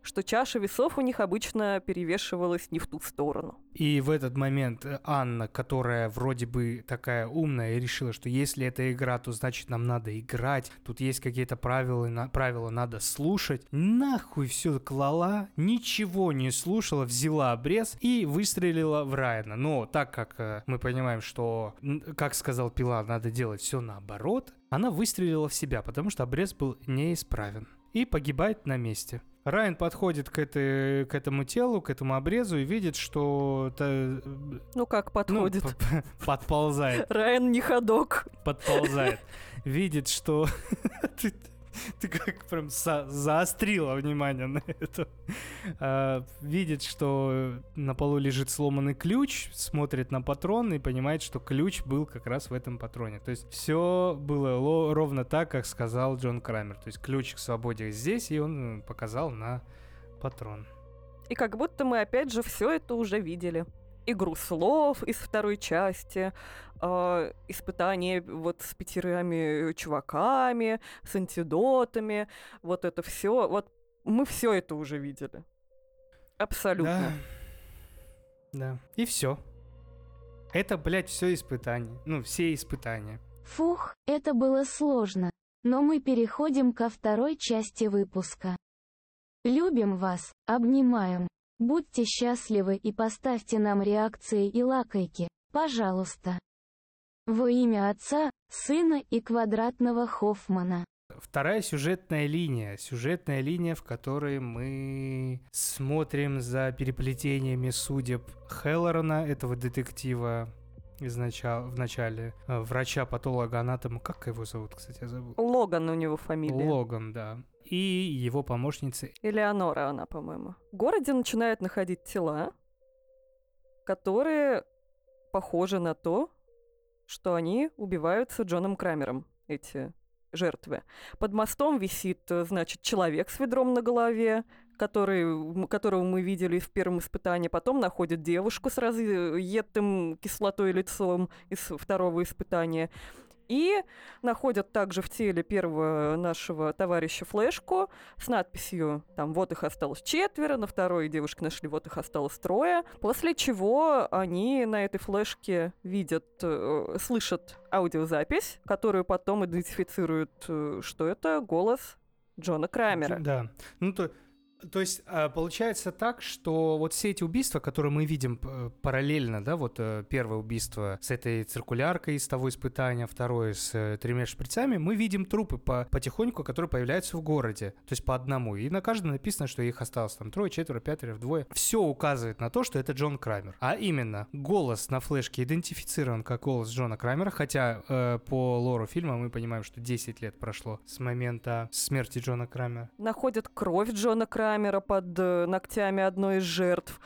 [SPEAKER 2] Что чаша весов у них обычно перевешивалась не в ту сторону.
[SPEAKER 1] И в этот момент э, Анна, которая вроде бы такая умная, решила, что если это игра, то значит нам надо играть. Тут есть какие-то правила, на- правила надо слушать. Нахуй все клала, ничего не слушала, взяла обрез и выстрелила в Райана. Но так как э, мы понимаем, что, как сказал Пила, надо делать все наоборот, она выстрелила в себя, потому что обрез был неисправен. И погибает на месте. Райан подходит к, этой, к этому телу, к этому обрезу и видит, что
[SPEAKER 2] Ну как
[SPEAKER 1] ну,
[SPEAKER 2] подходит?
[SPEAKER 1] п- подползает,
[SPEAKER 2] Райан не ходок.
[SPEAKER 1] подползает. Видит, что... Ты, как прям за- заострила внимание на это. А, видит, что на полу лежит сломанный ключ, смотрит на патрон и понимает, что ключ был как раз в этом патроне. То есть все было ло- ровно так, как сказал Джон Крамер. То есть ключ к свободе здесь, и он э, показал на патрон.
[SPEAKER 2] И как будто мы опять же все это уже видели. Игру слов из второй части, а, испытание вот с пятерыми чуваками, с антидотами, вот это все. Вот мы все это уже видели. Абсолютно.
[SPEAKER 1] Да. Да. И все. Это, блядь, все испытания. Ну, все испытания.
[SPEAKER 4] Фух, это было сложно. Но мы переходим ко второй части выпуска. Любим вас, обнимаем. Будьте счастливы и поставьте нам реакции и лакайки, пожалуйста. Во имя Отца, Сына и Квадратного Хоффмана.
[SPEAKER 1] Вторая сюжетная линия. Сюжетная линия, в которой мы смотрим за переплетениями судеб Хеллорана, этого детектива из начала, в начале, э, врача-патолога-анатома. Как его зовут, кстати, я забыл?
[SPEAKER 2] Логан у него фамилия.
[SPEAKER 1] Логан, да. И его помощницы
[SPEAKER 2] Элеонора она, по-моему. В городе начинают находить тела, которые похожи на то, что они убиваются Джоном Крамером, эти жертвы. Под мостом висит, значит, человек с ведром на голове, который, которого мы видели в первом испытании. Потом находят девушку с разъедтым кислотой лицом из второго испытания. И находят также в теле первого нашего товарища флешку с надписью там «Вот их осталось четверо», на второй девушке нашли «Вот их осталось трое», после чего они на этой флешке видят, э, слышат аудиозапись, которую потом идентифицируют, э, что это голос Джона Крамера.
[SPEAKER 1] Да. Ну, то, то есть а, получается так, что вот все эти убийства, которые мы видим п- параллельно, да, вот э, первое убийство с этой циркуляркой из того испытания, второе с э, тремя шприцами, мы видим трупы по, потихоньку, которые появляются в городе, то есть по одному. И на каждом написано, что их осталось там трое, четверо, пятеро, вдвое. Все указывает на то, что это Джон Крамер. А именно, голос на флешке идентифицирован как голос Джона Крамера, хотя э, по лору фильма мы понимаем, что 10 лет прошло с момента смерти Джона Крамера.
[SPEAKER 2] Находят кровь Джона Крамера под э, ногтями одной из жертв.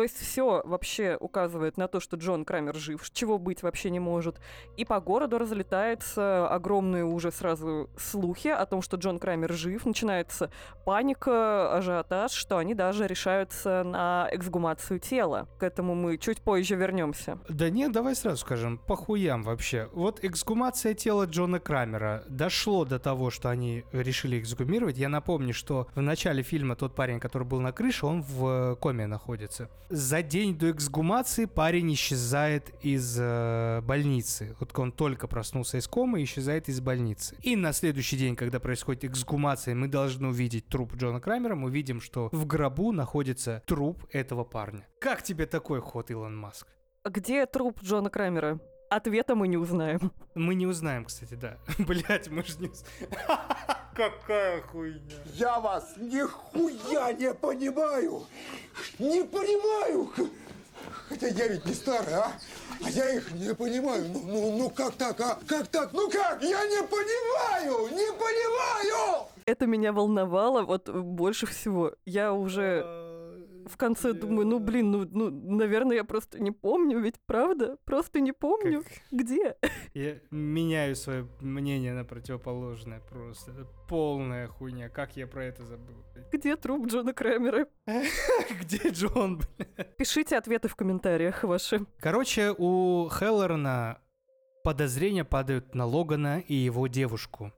[SPEAKER 2] То есть все вообще указывает на то, что Джон Крамер жив, чего быть вообще не может. И по городу разлетаются огромные уже сразу слухи о том, что Джон Крамер жив. Начинается паника, ажиотаж, что они даже решаются на эксгумацию тела. К этому мы чуть позже вернемся.
[SPEAKER 1] Да нет, давай сразу скажем, по хуям вообще. Вот эксгумация тела Джона Крамера дошло до того, что они решили эксгумировать. Я напомню, что в начале фильма тот парень, который был на крыше, он в коме находится. За день до эксгумации парень исчезает из э, больницы. Вот он только проснулся из комы и исчезает из больницы. И на следующий день, когда происходит эксгумация, мы должны увидеть труп Джона Крамера. Мы видим, что в гробу находится труп этого парня. Как тебе такой ход, Илон Маск?
[SPEAKER 2] Где труп Джона Крамера? Ответа мы не узнаем.
[SPEAKER 1] Мы не узнаем, кстати, да. Блять, мы же не... Какая хуйня.
[SPEAKER 5] Я вас нихуя не понимаю! Не понимаю! Хотя я ведь не старый, а? А я их не понимаю. Ну, ну, ну как так, а? Как так? Ну как? Я не понимаю! Не понимаю!
[SPEAKER 2] Это меня волновало вот больше всего. Я уже в конце думаю, ну блин, ну, ну, наверное, я просто не помню, ведь правда? Просто не помню.
[SPEAKER 1] Как-
[SPEAKER 2] Где?
[SPEAKER 1] Я меняю свое мнение на противоположное просто. Это полная хуйня. Как я про это забыл?
[SPEAKER 2] Где труп Джона Крамера?
[SPEAKER 1] Где Джон?
[SPEAKER 2] Пишите ответы в комментариях ваши.
[SPEAKER 1] Короче, у Хеллорна подозрения падают на Логана и его девушку.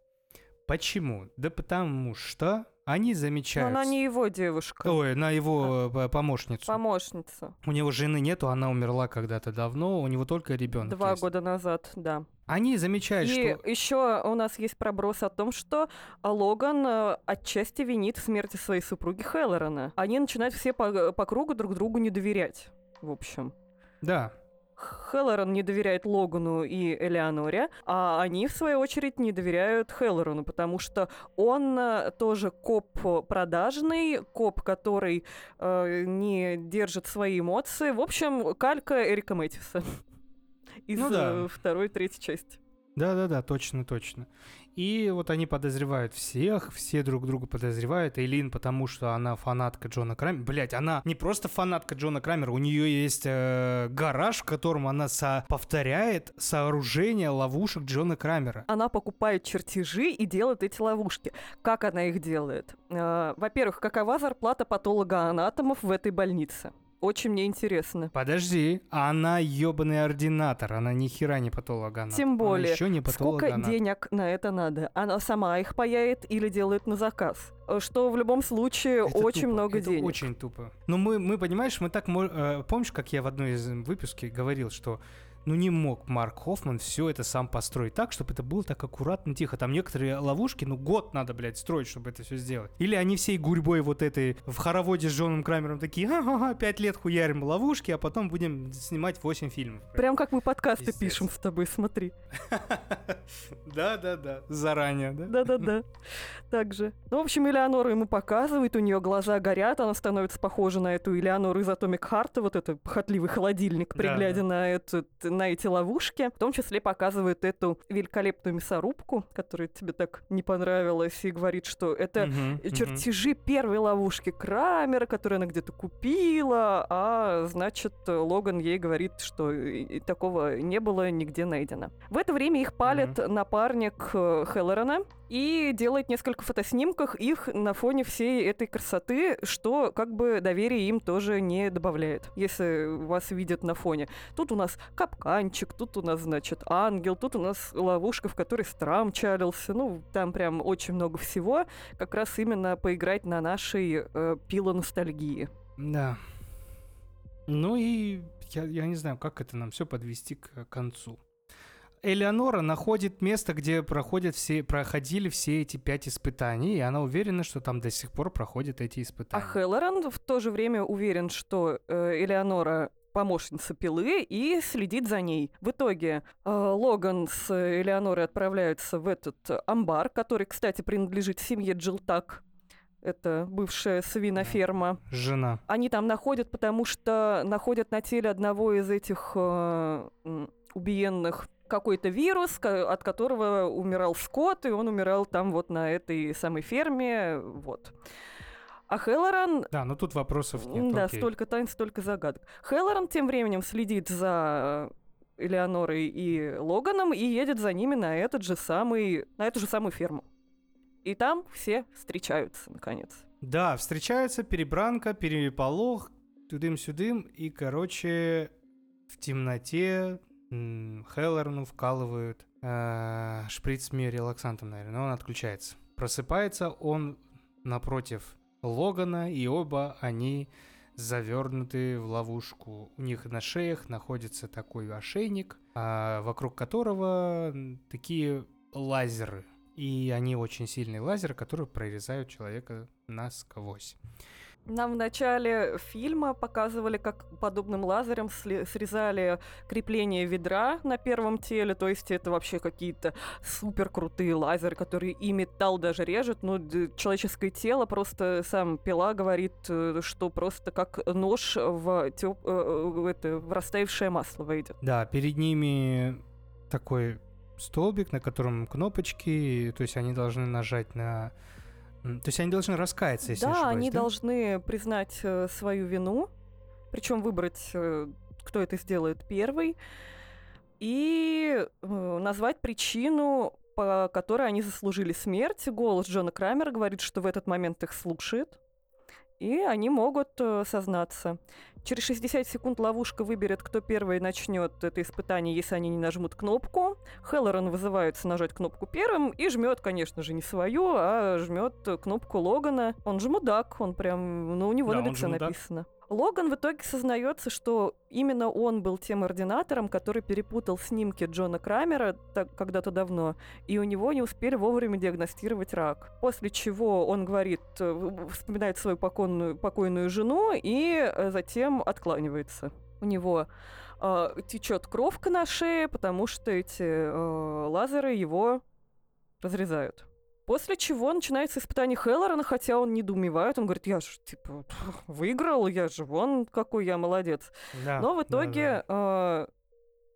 [SPEAKER 1] Почему? Да потому что они
[SPEAKER 2] Но
[SPEAKER 1] замечают...
[SPEAKER 2] она не его девушка.
[SPEAKER 1] Ой, на его э, помощницу.
[SPEAKER 2] Помощница.
[SPEAKER 1] У него жены нету, она умерла когда-то давно, у него только ребенок.
[SPEAKER 2] Два
[SPEAKER 1] есть.
[SPEAKER 2] года назад, да.
[SPEAKER 1] Они замечают,
[SPEAKER 2] И
[SPEAKER 1] что...
[SPEAKER 2] еще у нас есть проброс о том, что Логан э, отчасти винит в смерти своей супруги Хеллорана. Они начинают все по, по кругу друг другу не доверять. В общем.
[SPEAKER 1] Да,
[SPEAKER 2] Хеллоран не доверяет Логану и Элеоноре, а они, в свою очередь, не доверяют Хеллорану, потому что он э, тоже коп продажный, коп, который э, не держит свои эмоции. В общем, калька Эрика Мэтьюса из
[SPEAKER 1] Ну да.
[SPEAKER 2] э, второй, третьей части.
[SPEAKER 1] Да-да-да, точно, точно. И вот они подозревают всех, все друг друга подозревают. Эйлин, потому что она фанатка Джона Крамера. Блять, она не просто фанатка Джона Крамера, у нее есть э, гараж, в котором она со- повторяет сооружение ловушек Джона Крамера.
[SPEAKER 2] Она покупает чертежи и делает эти ловушки. Как она их делает? Э, Во-первых, какова зарплата патолога-анатомов в этой больнице? Очень мне интересно.
[SPEAKER 1] Подожди, она ебаный ординатор, она ни хера не патологоанатом.
[SPEAKER 2] Тем более,
[SPEAKER 1] еще не
[SPEAKER 2] Сколько денег на это надо? Она сама их паяет или делает на заказ? Э, Что в любом случае
[SPEAKER 1] Это
[SPEAKER 2] очень
[SPEAKER 1] тупо,
[SPEAKER 2] много
[SPEAKER 1] это
[SPEAKER 2] денег.
[SPEAKER 1] очень тупо. Ну, мы, мы, понимаешь, мы так... э, помнишь, как я в одной из выпусков говорил, что ну не мог Марк Хоффман все это сам построить так, чтобы это было так аккуратно, тихо. Там некоторые ловушки, ну год надо, блядь, строить, чтобы это все сделать. Или они всей гурьбой вот этой в хороводе с Джоном Крамером такие, ага, пять лет хуярим ловушки, а потом будем снимать 8 фильмов.
[SPEAKER 2] Прям как мы подкасты
[SPEAKER 1] Пиздец.
[SPEAKER 2] пишем с тобой, смотри.
[SPEAKER 1] Да-да-да, заранее, да?
[SPEAKER 2] Да-да-да. Так же. Ну, в общем, Элеонора ему показывает, у нее глаза горят, она становится похожа на эту Элеонору из Атомик Харта, вот этот похотливый холодильник, при
[SPEAKER 1] Да,
[SPEAKER 2] глядя
[SPEAKER 1] да.
[SPEAKER 2] на, этот, на эти ловушки. В том числе показывает эту великолепную мясорубку, которая тебе так не понравилась, и говорит, что это
[SPEAKER 1] мгм.
[SPEAKER 2] чертежи первой ловушки Крамера, которую она где-то купила, а значит, Логан ей говорит, что такого не было нигде найдено. В это время их палит напарник э, Хеллорана и делает несколько фотоснимков их на фоне всей этой красоты, что как бы доверие им тоже не добавляет, если вас видят на фоне. Тут у нас капканчик, тут у нас, значит, ангел, тут у нас ловушка, в которой страм чалился. Ну, там прям очень много всего как раз именно поиграть на нашей э, пилоностальгии.
[SPEAKER 1] Да. Ну и я, я не знаю, как это нам все подвести к концу. Элеонора находит место, где проходят все, проходили все эти пять испытаний, и она уверена, что там до сих пор проходят эти
[SPEAKER 2] А
[SPEAKER 1] испытания.
[SPEAKER 2] Хеллоран в то же время уверен, что э, Элеонора помощница пилы и следит за ней. В итоге э, Логан с Элеонорой отправляются в этот амбар, который, кстати, принадлежит семье Джилтак. Это бывшая свиноферма.
[SPEAKER 1] Жена.
[SPEAKER 2] Они там находят, потому что находят на теле одного из этих э, убиенных какой-то вирус, от которого умирал скот, и он умирал там вот на этой самой ферме, вот. А Хеллоран...
[SPEAKER 1] Да, но тут вопросов нет.
[SPEAKER 2] да,
[SPEAKER 1] окей.
[SPEAKER 2] столько тайн, столько загадок. Хеллоран тем временем следит за Элеонорой и Логаном и едет за ними на этот же самый, на эту же самую ферму. И там все встречаются, наконец.
[SPEAKER 1] Да, встречаются перебранка, переполох, тудым-сюдым, и, короче, в темноте Хеллорну вкалывают э, шприц с миорелаксантом, наверное, но он отключается. Просыпается он напротив Логана, и оба они завернуты в ловушку. У них на шеях находится такой ошейник, а, вокруг которого такие лазеры. И они очень сильные лазеры, которые прорезают человека насквозь.
[SPEAKER 2] Нам в начале фильма показывали, как подобным лазером срезали крепление ведра на первом теле, то есть это вообще какие-то супер крутые лазеры, которые и металл даже режут, но человеческое тело просто сам пила говорит, э, что просто как нож в, тёп- э, это, в растаявшее масло выйдет.
[SPEAKER 1] Да, перед ними такой столбик, на котором кнопочки, то есть они должны нажать на... То есть они должны раскаяться, если
[SPEAKER 2] да,
[SPEAKER 1] ошибаюсь,
[SPEAKER 2] они
[SPEAKER 1] да?
[SPEAKER 2] должны признать э, свою вину, причем выбрать, э, кто это сделает первый, и э, назвать причину, по которой они заслужили смерть. Голос Джона Крамера говорит, что в этот момент их слушает, и они могут э, сознаться. Через 60 секунд ловушка выберет, кто первый начнет это испытание, если они не нажмут кнопку. Хеллоран вызывается нажать кнопку первым и жмет, конечно же, не свою, а жмет кнопку Логана. Он же мудак, он прям, ну, у него
[SPEAKER 1] Да,
[SPEAKER 2] на лице написано. Логан в итоге сознается, что именно он был тем ординатором, который перепутал снимки Джона Крамера так, когда-то давно, и у него не успели вовремя диагностировать рак. После чего он говорит, э, вспоминает свою покойную, покойную жену и э, затем откланивается. У него э, течет кровка на шее, потому что эти э, лазеры его разрезают. После чего начинается испытание Хеллорана, хотя он недоумевает, он говорит, я же, типа, выиграл, я же, вон какой я молодец.
[SPEAKER 1] Да,
[SPEAKER 2] Но в
[SPEAKER 1] да,
[SPEAKER 2] итоге э,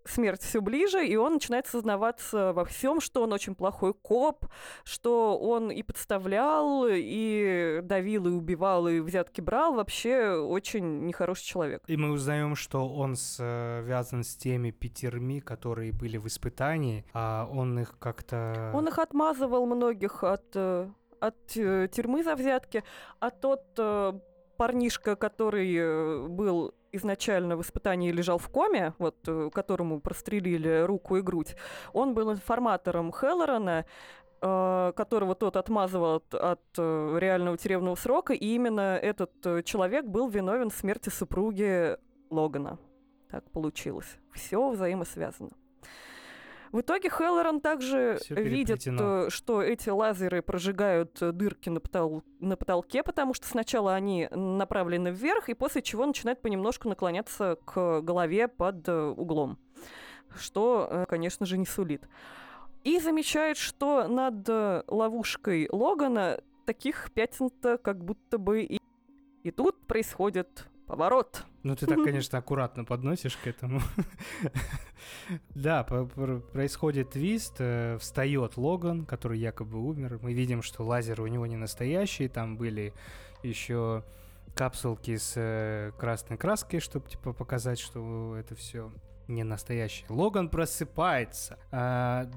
[SPEAKER 2] смерть все ближе, и он начинает сознаваться во всем, что он очень плохой коп, что он и подставлял, и давил, и убивал, и взятки брал. Вообще очень нехороший человек.
[SPEAKER 1] И мы узнаем, что он связан с теми пятерми, которые были в испытании, а он их как-то...
[SPEAKER 2] Он их отмазывал многих от, э, от э, тюрьмы за взятки, а тот э, парнишка, который э, был изначально в испытании лежал в коме, вот э, которому прострелили руку и грудь, он был информатором Хеллорана, э, которого тот отмазывал от, от, э, реального тюремного срока, и именно этот человек был виновен в смерти супруги Логана. Так получилось. Все взаимосвязано. В итоге Хеллоран также видит, э, что эти лазеры прожигают э, дырки на, потол- на потолке, потому что сначала они направлены вверх, и после чего начинают понемножку наклоняться к голове под э, углом, что, конечно же, не сулит. И замечает, что над ловушкой Логана таких пятен-то как будто бы и... И тут происходит поворот.
[SPEAKER 1] Ну, ты так, конечно, аккуратно подносишь к этому. Да, происходит твист, э, встает Логан, который якобы умер. Мы видим, что лазеры у него не настоящие, там были еще капсулки с э, красной краской, чтобы типа показать, что это все не настоящее. Логан просыпается, а,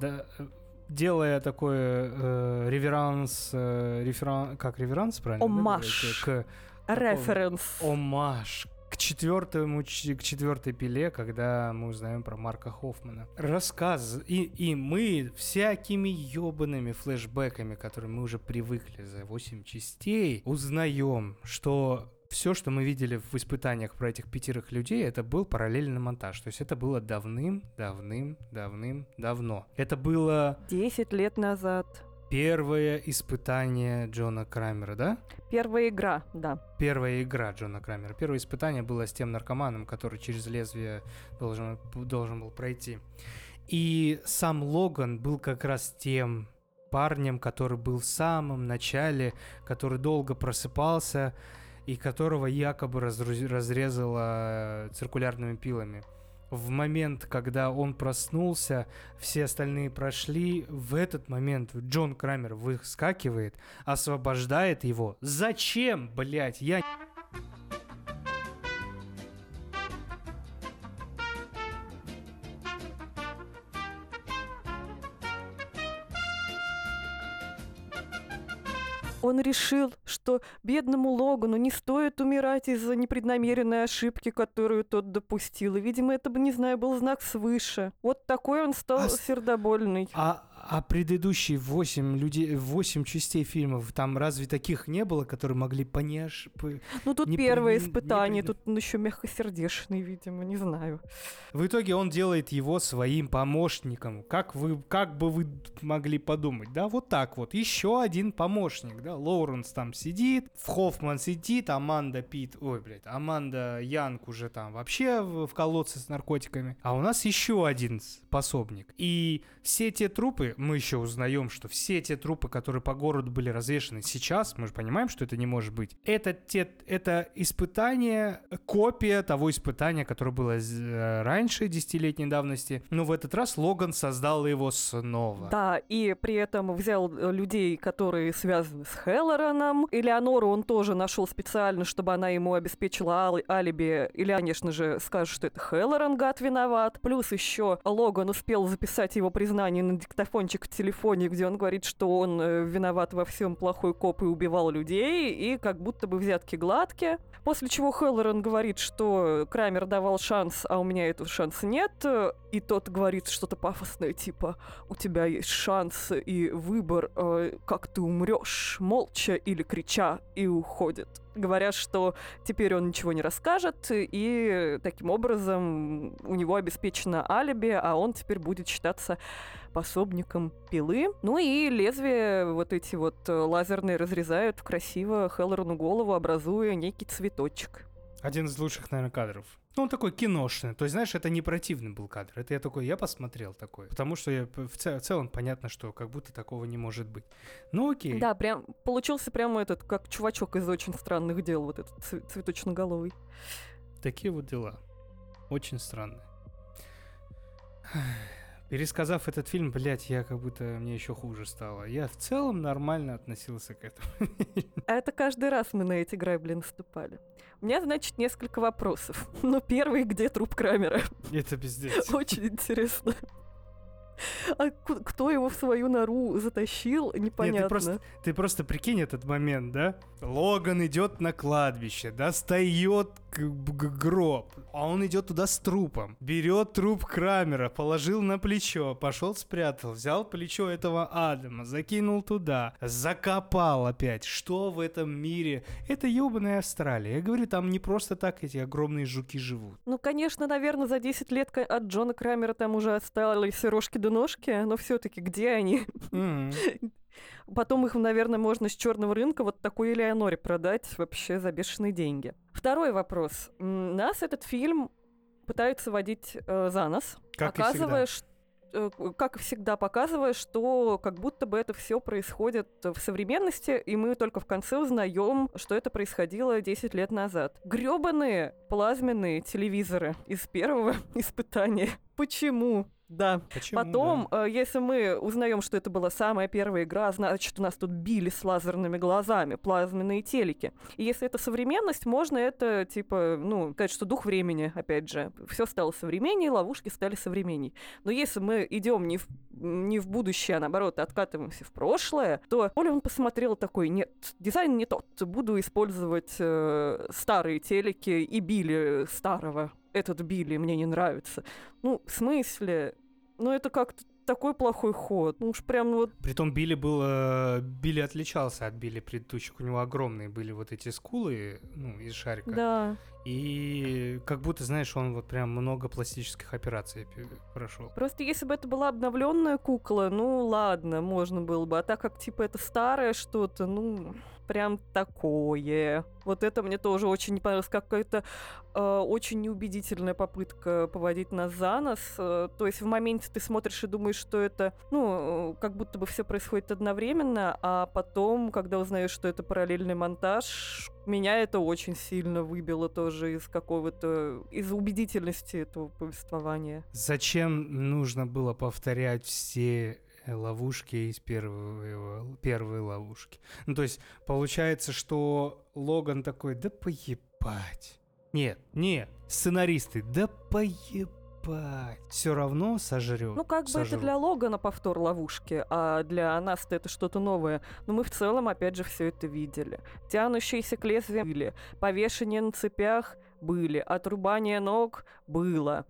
[SPEAKER 1] делая такой э, реверанс, реферан- как реверанс, правильно? говорите? К
[SPEAKER 2] Референс.
[SPEAKER 1] омаж к четвертому, к четвертой пиле, когда мы узнаем про Марка Хоффмана. Рассказ, и, и мы всякими ебаными флешбэками, которые мы уже привыкли за 8 частей, узнаем, что все, что мы видели в испытаниях про этих пятерых людей, это был параллельный монтаж. То есть это было давным, давным, давным, давно. Это было
[SPEAKER 2] 10 лет назад.
[SPEAKER 1] Первое испытание Джона Крамера, да?
[SPEAKER 2] Первая игра, да.
[SPEAKER 1] первая игра Джона Крамера. Первое испытание было с тем наркоманом, который через лезвие должен, должен был пройти. И сам Логан был как раз тем парнем, который был в самом начале, который долго просыпался и которого якобы э, циркулярными пилами. В момент, когда он проснулся, все остальные прошли. В этот момент Джон Крамер выскакивает, освобождает его. Зачем, блядь? Я
[SPEAKER 2] Он решил, что бедному Логану не стоит умирать из-за непреднамеренной ошибки, которую тот допустил. И, видимо, это бы, не знаю, был знак свыше. Вот такой он стал
[SPEAKER 1] А
[SPEAKER 2] сердобольный.
[SPEAKER 1] А, А предыдущие восемь людей, восемь частей фильмов, там разве таких не было, которые могли понеж... п-
[SPEAKER 2] Ну, тут
[SPEAKER 1] Не
[SPEAKER 2] первое
[SPEAKER 1] не
[SPEAKER 2] испытание,
[SPEAKER 1] при-
[SPEAKER 2] тут он еще мягкосердечный, видимо, не знаю.
[SPEAKER 1] В итоге он делает его своим помощником. Как вы, как бы вы могли подумать, да? Вот так вот. Еще один помощник, да? Лоуренс там сидит, Хоффман сидит, Аманда Пит, ой, блядь, Аманда Янг уже там вообще в, в колодце с наркотиками. А у нас еще один способник. И все те трупы, мы еще узнаем, что все те трупы, которые по городу были развешаны сейчас, мы же понимаем, что это не может быть. Это, те, это испытание, копия того испытания, которое было э, раньше, десятилетней давности. Но в этот раз Логан создал его снова.
[SPEAKER 2] Да, и при этом взял э, людей, которые связаны с Хеллораном. Элеонору он тоже нашел специально, чтобы она ему обеспечила али- алиби. Или, конечно же, скажет, что это Хеллоран гад виноват. Плюс еще Логан успел записать его признание на диктофончик в телефоне, где он говорит, что он э, виноват во всем плохой коп и убивал людей, и как будто бы взятки гладкие. После чего Хеллоран говорит, что Крамер давал шанс, а у меня этого шанса нет. И тот говорит что-то пафосное, типа у тебя есть шанс и выбор, э, как ты умрешь, молча или крича, и уходит. Говорят, что теперь он ничего не расскажет, и таким образом у него обеспечено алиби, а он теперь будет считаться пособником пилы. Ну и лезвие вот эти вот э, лазерные разрезают красиво Хеллорану голову, образуя некий цветочек.
[SPEAKER 1] Один из лучших, наверное, кадров. Ну, он такой киношный. То есть, знаешь, это не противный был кадр. Это я такой, я посмотрел такой. Потому что я, в, ц- в целом понятно, что как будто такого не может быть. Ну, окей.
[SPEAKER 2] Да, прям получился прямо этот, как чувачок из очень странных дел, вот этот цве- цветочноголовый.
[SPEAKER 1] Такие вот дела. Очень странные. Пересказав этот фильм, блядь, я как будто мне еще хуже стало. Я в целом нормально относился к этому.
[SPEAKER 2] А это каждый раз мы на эти грабли наступали. У меня, значит, несколько вопросов. Ну, первый, где труп Крамера?
[SPEAKER 1] Это пиздец.
[SPEAKER 2] Очень интересно. А кто его в свою нору затащил, непонятно.
[SPEAKER 1] просто- Ты просто прикинь этот момент, да? Логан идет на кладбище, достает гроб, а он идет туда с трупом, берет труп Крамера, положил на плечо, пошел спрятал, взял плечо этого Адама, закинул туда, закопал опять. Что в этом мире? Это ебаная Австралия. Я говорю, там не просто так эти огромные жуки живут.
[SPEAKER 2] Ну, конечно, наверное, за 10 лет от Джона Крамера там уже остались рожки до ножки, но все таки где они?
[SPEAKER 1] М.
[SPEAKER 2] Потом их, наверное, можно с черного рынка вот такой Элеоноре продать вообще за бешеные деньги. Второй вопрос. Нас этот фильм пытаются водить э, за нос,
[SPEAKER 1] Как и
[SPEAKER 2] показывая,
[SPEAKER 1] всегда.
[SPEAKER 2] ш- э, как и всегда, показывая, что как будто бы это все происходит в современности, и мы только в конце узнаем, что это происходило 10 лет назад. Грёбаные плазменные телевизоры из первого испытания. Почему? Да.
[SPEAKER 1] Почему,
[SPEAKER 2] Потом,
[SPEAKER 1] да?
[SPEAKER 2] э, если мы узнаем, что это была самая первая игра, значит, у нас тут били с лазерными глазами, плазменные телеки. И если это современность, можно это, типа, ну, сказать, что дух времени, опять же. Все стало современнее, ловушки стали современней. Но если мы идем не в, не в будущее, а наоборот, откатываемся в прошлое, то Оля он посмотрел такой, нет, дизайн не тот, буду использовать э, старые телеки и били старого. Этот били мне не нравится. Ну, в смысле? Ну, это как-то такой плохой ход. Ну уж прям вот...
[SPEAKER 1] Притом Билли был... э, Билли отличался от Билли предыдущих. У него огромные были вот эти скулы, ну, из шарика.
[SPEAKER 2] Да.
[SPEAKER 1] И как будто, знаешь, он вот прям много пластических операций пе- прошел.
[SPEAKER 2] Просто если бы это была обновленная кукла, ну ладно, можно было бы. А так как типа это старое что-то, ну прям такое. Вот это мне тоже очень не понравилось. Какая-то э, очень неубедительная попытка поводить нас за нос. Э, то есть в моменте ты смотришь и думаешь, что это, ну, как будто бы все происходит одновременно, а потом, когда узнаешь, что это параллельный монтаж, меня это очень сильно выбило тоже из какого-то, из убедительности этого повествования.
[SPEAKER 1] Зачем нужно было повторять все ловушки из первой, первой ловушки? Ну, то есть, получается, что Логан такой, да поебать. Нет, нет, сценаристы, да поебать. Все равно сожрет.
[SPEAKER 2] Ну, как бы это для Логана повтор ловушки, а для нас это что-то новое. Но мы в целом, опять же, все это видели. Тянущиеся к лезвию были, повешение на цепях были, отрубание ног было.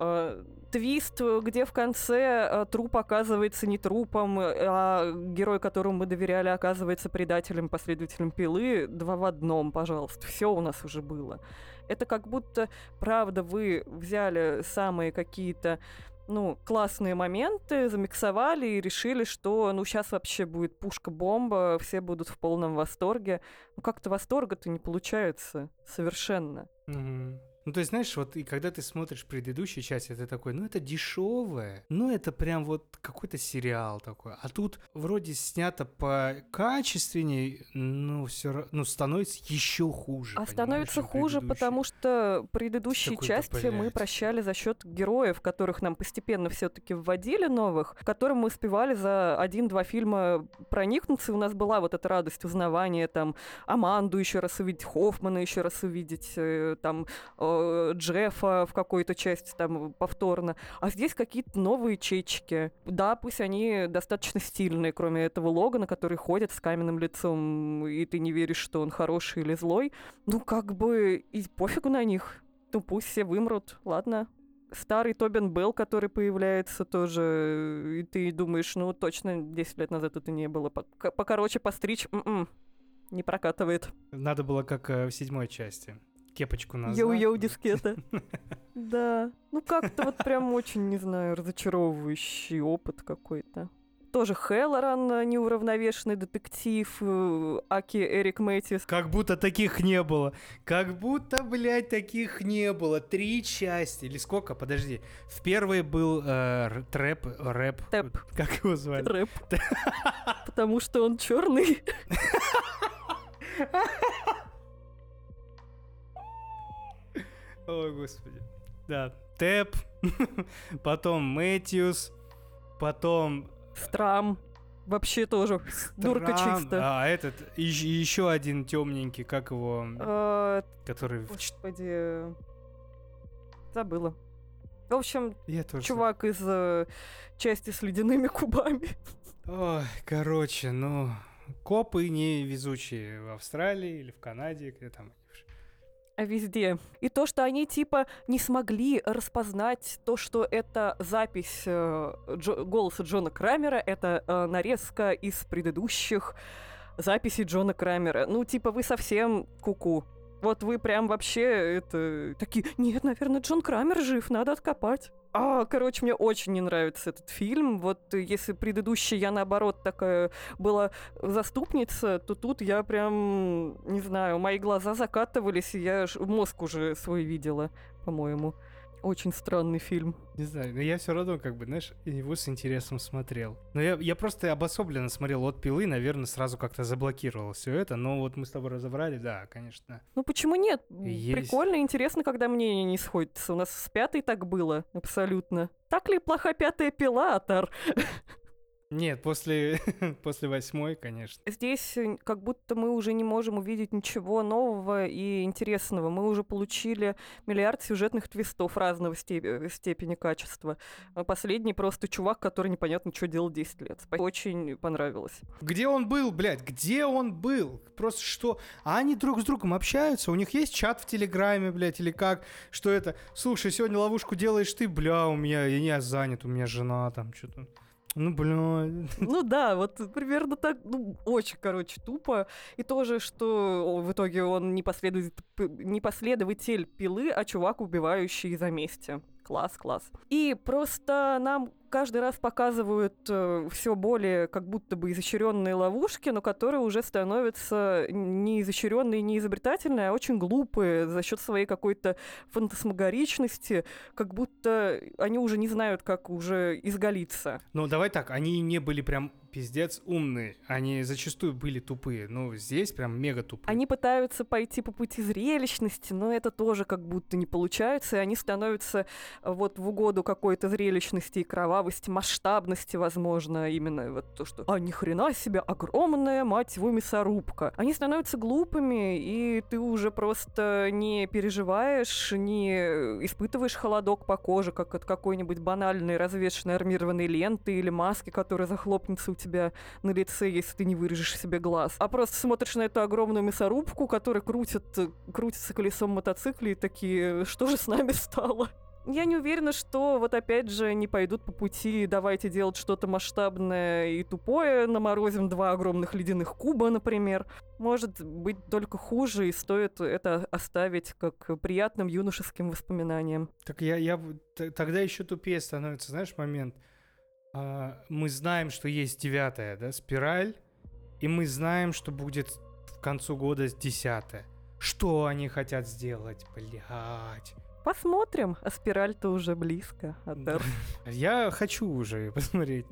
[SPEAKER 2] Э, твист, где в конце э, труп оказывается не трупом, а герой, которому мы доверяли, оказывается предателем, последователем пилы, два в одном, пожалуйста. Все у нас уже было. Это как будто, правда, вы взяли самые какие-то ну, классные моменты, замиксовали и решили, что, ну, сейчас вообще будет пушка-бомба, все будут в полном восторге. Ну, как-то восторга-то не получается совершенно.
[SPEAKER 1] Мгм. Ну, то есть, знаешь, вот и когда ты смотришь предыдущие части, ты такой, ну, это дешевое, ну, это прям вот какой-то сериал такой. А тут вроде снято по качественней, ну, все ну, становится еще хуже.
[SPEAKER 2] А становится хуже, потому что предыдущие части мы прощали за счет героев, которых нам постепенно все-таки вводили новых, которым мы успевали за один-два фильма проникнуться. И у нас была вот эта радость узнавания, там, Аманду еще раз увидеть, Хоффмана еще раз увидеть, э, там, э, Джеффа в какой-то части там повторно. А здесь какие-то новые чечки. Да, пусть они достаточно стильные, кроме этого Логана, который ходит с каменным лицом, и ты не веришь, что он хороший или злой. Ну, как бы, и пофигу на них. Ну, пусть все вымрут, ладно. Старый Тобин Белл, который появляется тоже, и ты думаешь, ну, точно 10 лет назад это не было. Покороче постричь, м-м, не прокатывает.
[SPEAKER 1] Надо было как э, в седьмой части. Кепочку назад.
[SPEAKER 2] Йоу-йоу, дискета. Да. Ну, как-то вот прям очень, не знаю, разочаровывающий опыт какой-то. Тоже Хеллоран, э, неуравновешенный детектив, э, Аки Эрик Мэтьюс.
[SPEAKER 1] Как будто таких не было. Как будто, блядь, таких не было. Три части. Или сколько? Подожди. В первой был э, трэп, рэп.
[SPEAKER 2] Тэп.
[SPEAKER 1] Как его звали?
[SPEAKER 2] Рэп. Потому что он черный.
[SPEAKER 1] Ой, господи. Да. Тэп. Потом Мэтьюс. Потом...
[SPEAKER 2] Страм. Вообще тоже дурка
[SPEAKER 1] Трам-
[SPEAKER 2] чисто.
[SPEAKER 1] А, этот, еще один темненький, как его,
[SPEAKER 2] Э,
[SPEAKER 1] который...
[SPEAKER 2] Господи. Забыла. В общем,
[SPEAKER 1] Я тоже...
[SPEAKER 2] чувак из э, части с ледяными кубами.
[SPEAKER 1] Ой, короче, ну... Копы не везучие в Австралии или в Канаде, где там...
[SPEAKER 2] А везде. И то, что они типа не смогли распознать то, что это запись э, Джо- голоса Джона Крамера, это э, нарезка из предыдущих записей Джона Крамера. Ну, типа, вы совсем куку. Вот вы прям вообще это такие, нет, наверное, Джон Крамер жив, надо откопать. А, короче, мне очень не нравится этот фильм. Вот если предыдущий я, наоборот, такая была заступница, то тут я прям, не знаю, мои глаза закатывались, и я мозг уже свой видела, по-моему. Очень странный фильм.
[SPEAKER 1] Не знаю, но я все равно, как бы, знаешь, его с интересом смотрел. Но я, я просто обособленно смотрел от пилы, наверное, сразу как-то заблокировал все это. Но вот мы с тобой разобрали, да, конечно.
[SPEAKER 2] Ну почему нет?
[SPEAKER 1] Есть.
[SPEAKER 2] Прикольно, интересно, когда мнение не сходится. У нас с пятой так было, абсолютно. Так ли плоха пятая пила, Атар?
[SPEAKER 1] Нет, после, после восьмой, конечно.
[SPEAKER 2] Здесь э, как будто мы уже не можем увидеть ничего нового и интересного. Мы уже получили миллиард сюжетных твистов разного степ- э, степени качества. А Последний просто чувак, который непонятно, что делал 10 лет. Очень понравилось.
[SPEAKER 1] Где он был, блядь? Где он был? Просто что? А они друг с другом общаются? У них есть чат в Телеграме, блядь, или как? Что это? Слушай, сегодня ловушку делаешь ты, бля, у меня, я занят, у меня жена там что-то. Ну, бля.
[SPEAKER 2] Ну да, вот примерно так, ну, очень, короче, тупо. И тоже, что в итоге он не, последователь, не последователь пилы, а чувак, убивающий за мести. Класс, класс. И просто нам каждый раз показывают все более как будто бы изощренные ловушки, но которые уже становятся не изощренные, не изобретательные, а очень глупые за счет своей какой-то фантасмагоричности, как будто они уже не знают, как уже изголиться.
[SPEAKER 1] Ну, давай так, они не были прям пиздец умные. Они зачастую были тупые. Ну, здесь прям мега тупые.
[SPEAKER 2] Они пытаются пойти по пути зрелищности, но это тоже как будто не получается, и они становятся э, вот в угоду какой-то зрелищности и кровавости, масштабности, возможно, именно вот то, что «А ни хрена себе, огромная, мать его, мясорубка». Они становятся глупыми, и ты уже просто не переживаешь, не испытываешь холодок по коже, как от какой-нибудь банальной развешенной армированной ленты или маски, которая захлопнется у тебя на лице, если ты не вырежешь себе глаз. А просто смотришь на эту огромную мясорубку, которая крутит, крутится колесом мотоцикла, и такие, что же с нами стало? Я не уверена, что вот опять же не пойдут по пути «давайте делать что-то масштабное и тупое, наморозим два огромных ледяных куба», например. Может быть только хуже, и стоит это оставить как приятным юношеским воспоминанием.
[SPEAKER 1] Так я, я тогда еще тупее становится, знаешь, момент. А, мы знаем, что есть девятая, да, спираль, и мы знаем, что будет к концу года десятая. Что они хотят сделать, блядь?
[SPEAKER 2] Посмотрим, а спираль-то уже близко. Адер.
[SPEAKER 1] Я хочу уже посмотреть.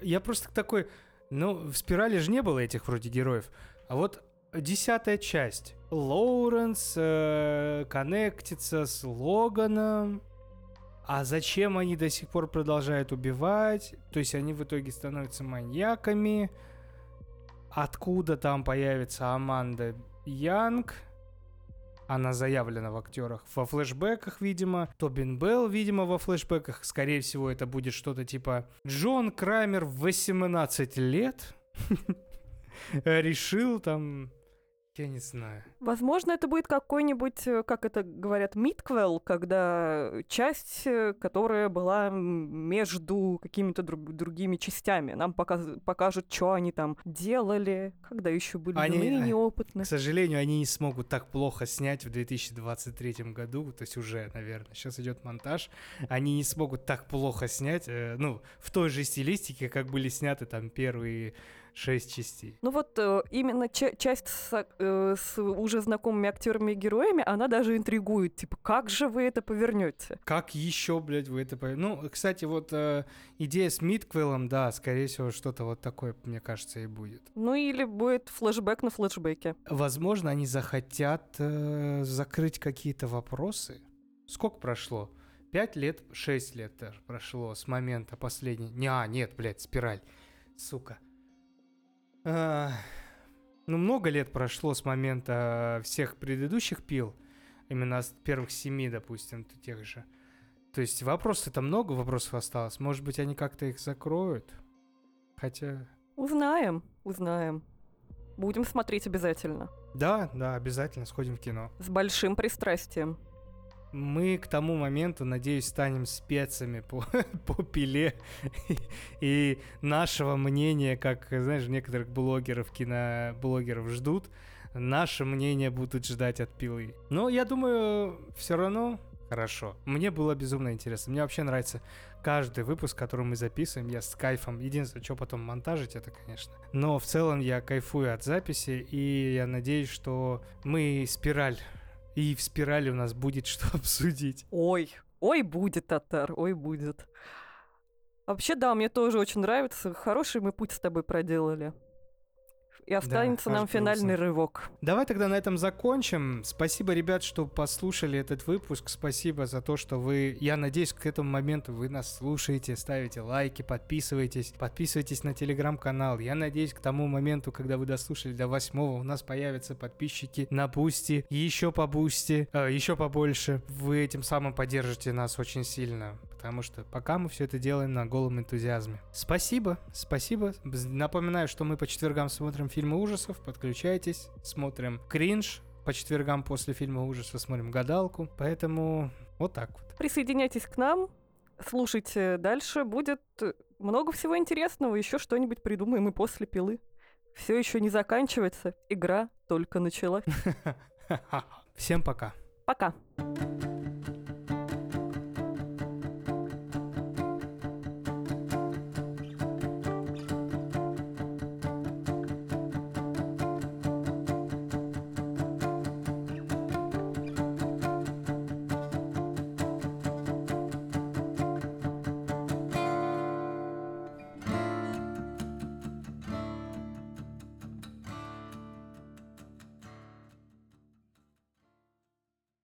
[SPEAKER 1] Я просто такой, ну, в спирали же не было этих вроде героев. А вот десятая часть. Лоуренс э, коннектится с Логаном. А зачем они до сих пор продолжают убивать? То есть они в итоге становятся маньяками. Откуда там появится Аманда Янг? Она заявлена в актерах во флешбеках, видимо. Тобин Белл, видимо, во флешбеках. Скорее всего, это будет что-то типа Джон Крамер в 18 лет решил там... Я не знаю.
[SPEAKER 2] Возможно, это будет какой-нибудь, э, как это говорят, митквел, когда часть, э, которая была между какими-то друг- другими частями. Нам показ- покажут, что они там делали, когда еще были
[SPEAKER 1] Они-
[SPEAKER 2] юны и
[SPEAKER 1] а,
[SPEAKER 2] неопытны.
[SPEAKER 1] К сожалению, они не смогут так плохо снять в 2023 году, то есть уже, наверное, сейчас идет монтаж, они не смогут так плохо снять, э, ну, в той же стилистике, как были сняты там первые шесть частей.
[SPEAKER 2] Ну вот э, именно ча- часть с, э, с уже знакомыми актерами и героями, она даже интригует. Типа, как же вы это повернете?
[SPEAKER 1] Как еще, блядь, вы это... пов- Ну, кстати, вот э, идея с Мидквиллом, да, скорее всего, что-то вот такое, мне кажется, и будет.
[SPEAKER 2] Ну или будет флешбэк на флешбеке.
[SPEAKER 1] Возможно, они захотят э, закрыть какие-то вопросы. Сколько прошло? Пять лет, шесть лет даже прошло с момента последней. Не, а, нет, блядь, спираль. Сука. Ну, много лет прошло с момента всех предыдущих пил. Именно с первых семи, допустим, тех же. То есть вопросов-то много вопросов осталось. Может быть, они как-то их закроют? Хотя...
[SPEAKER 2] Узнаем, узнаем. Будем смотреть обязательно.
[SPEAKER 1] Да, да, обязательно сходим в кино.
[SPEAKER 2] С большим пристрастием.
[SPEAKER 1] Мы к тому моменту, надеюсь, станем спецами по, по пиле. И нашего мнения, как, знаешь, некоторых блогеров, киноблогеров ждут, наше мнение будут ждать от пилы. Но я думаю, все равно хорошо. Мне было безумно интересно. Мне вообще нравится каждый выпуск, который мы записываем. Я с кайфом. Единственное, что потом монтажить, это, конечно. Но в целом я кайфую от записи, и я надеюсь, что мы спираль и в спирали у нас будет что обсудить.
[SPEAKER 2] Ой, ой, будет, Татар, ой, будет. Вообще, да, мне тоже очень нравится. Хороший мы путь с тобой проделали. И останется нам
[SPEAKER 1] аж
[SPEAKER 2] финальный
[SPEAKER 1] грустно.
[SPEAKER 2] рывок.
[SPEAKER 1] Давай тогда на этом закончим. Спасибо, ребят, что послушали этот выпуск. Спасибо за то, что вы... Я надеюсь, к этому моменту вы нас слушаете, ставите лайки, подписывайтесь. Подписывайтесь на телеграм-канал. Я надеюсь, к тому моменту, когда вы дослушали до восьмого, у нас появятся подписчики на Бусти, еще по Бусти, э, еще побольше. Вы этим самым поддержите нас очень сильно. Потому что пока мы все это делаем на голом энтузиазме. Спасибо, спасибо. Напоминаю, что мы по четвергам смотрим фильмы ужасов. Подключайтесь, смотрим кринж. По четвергам после фильма ужасов смотрим гадалку. Поэтому вот так вот.
[SPEAKER 2] Присоединяйтесь к нам, слушайте дальше. Будет много всего интересного. Еще что-нибудь придумаем и после пилы. Все еще не заканчивается. Игра только началась.
[SPEAKER 1] Всем пока.
[SPEAKER 2] Пока.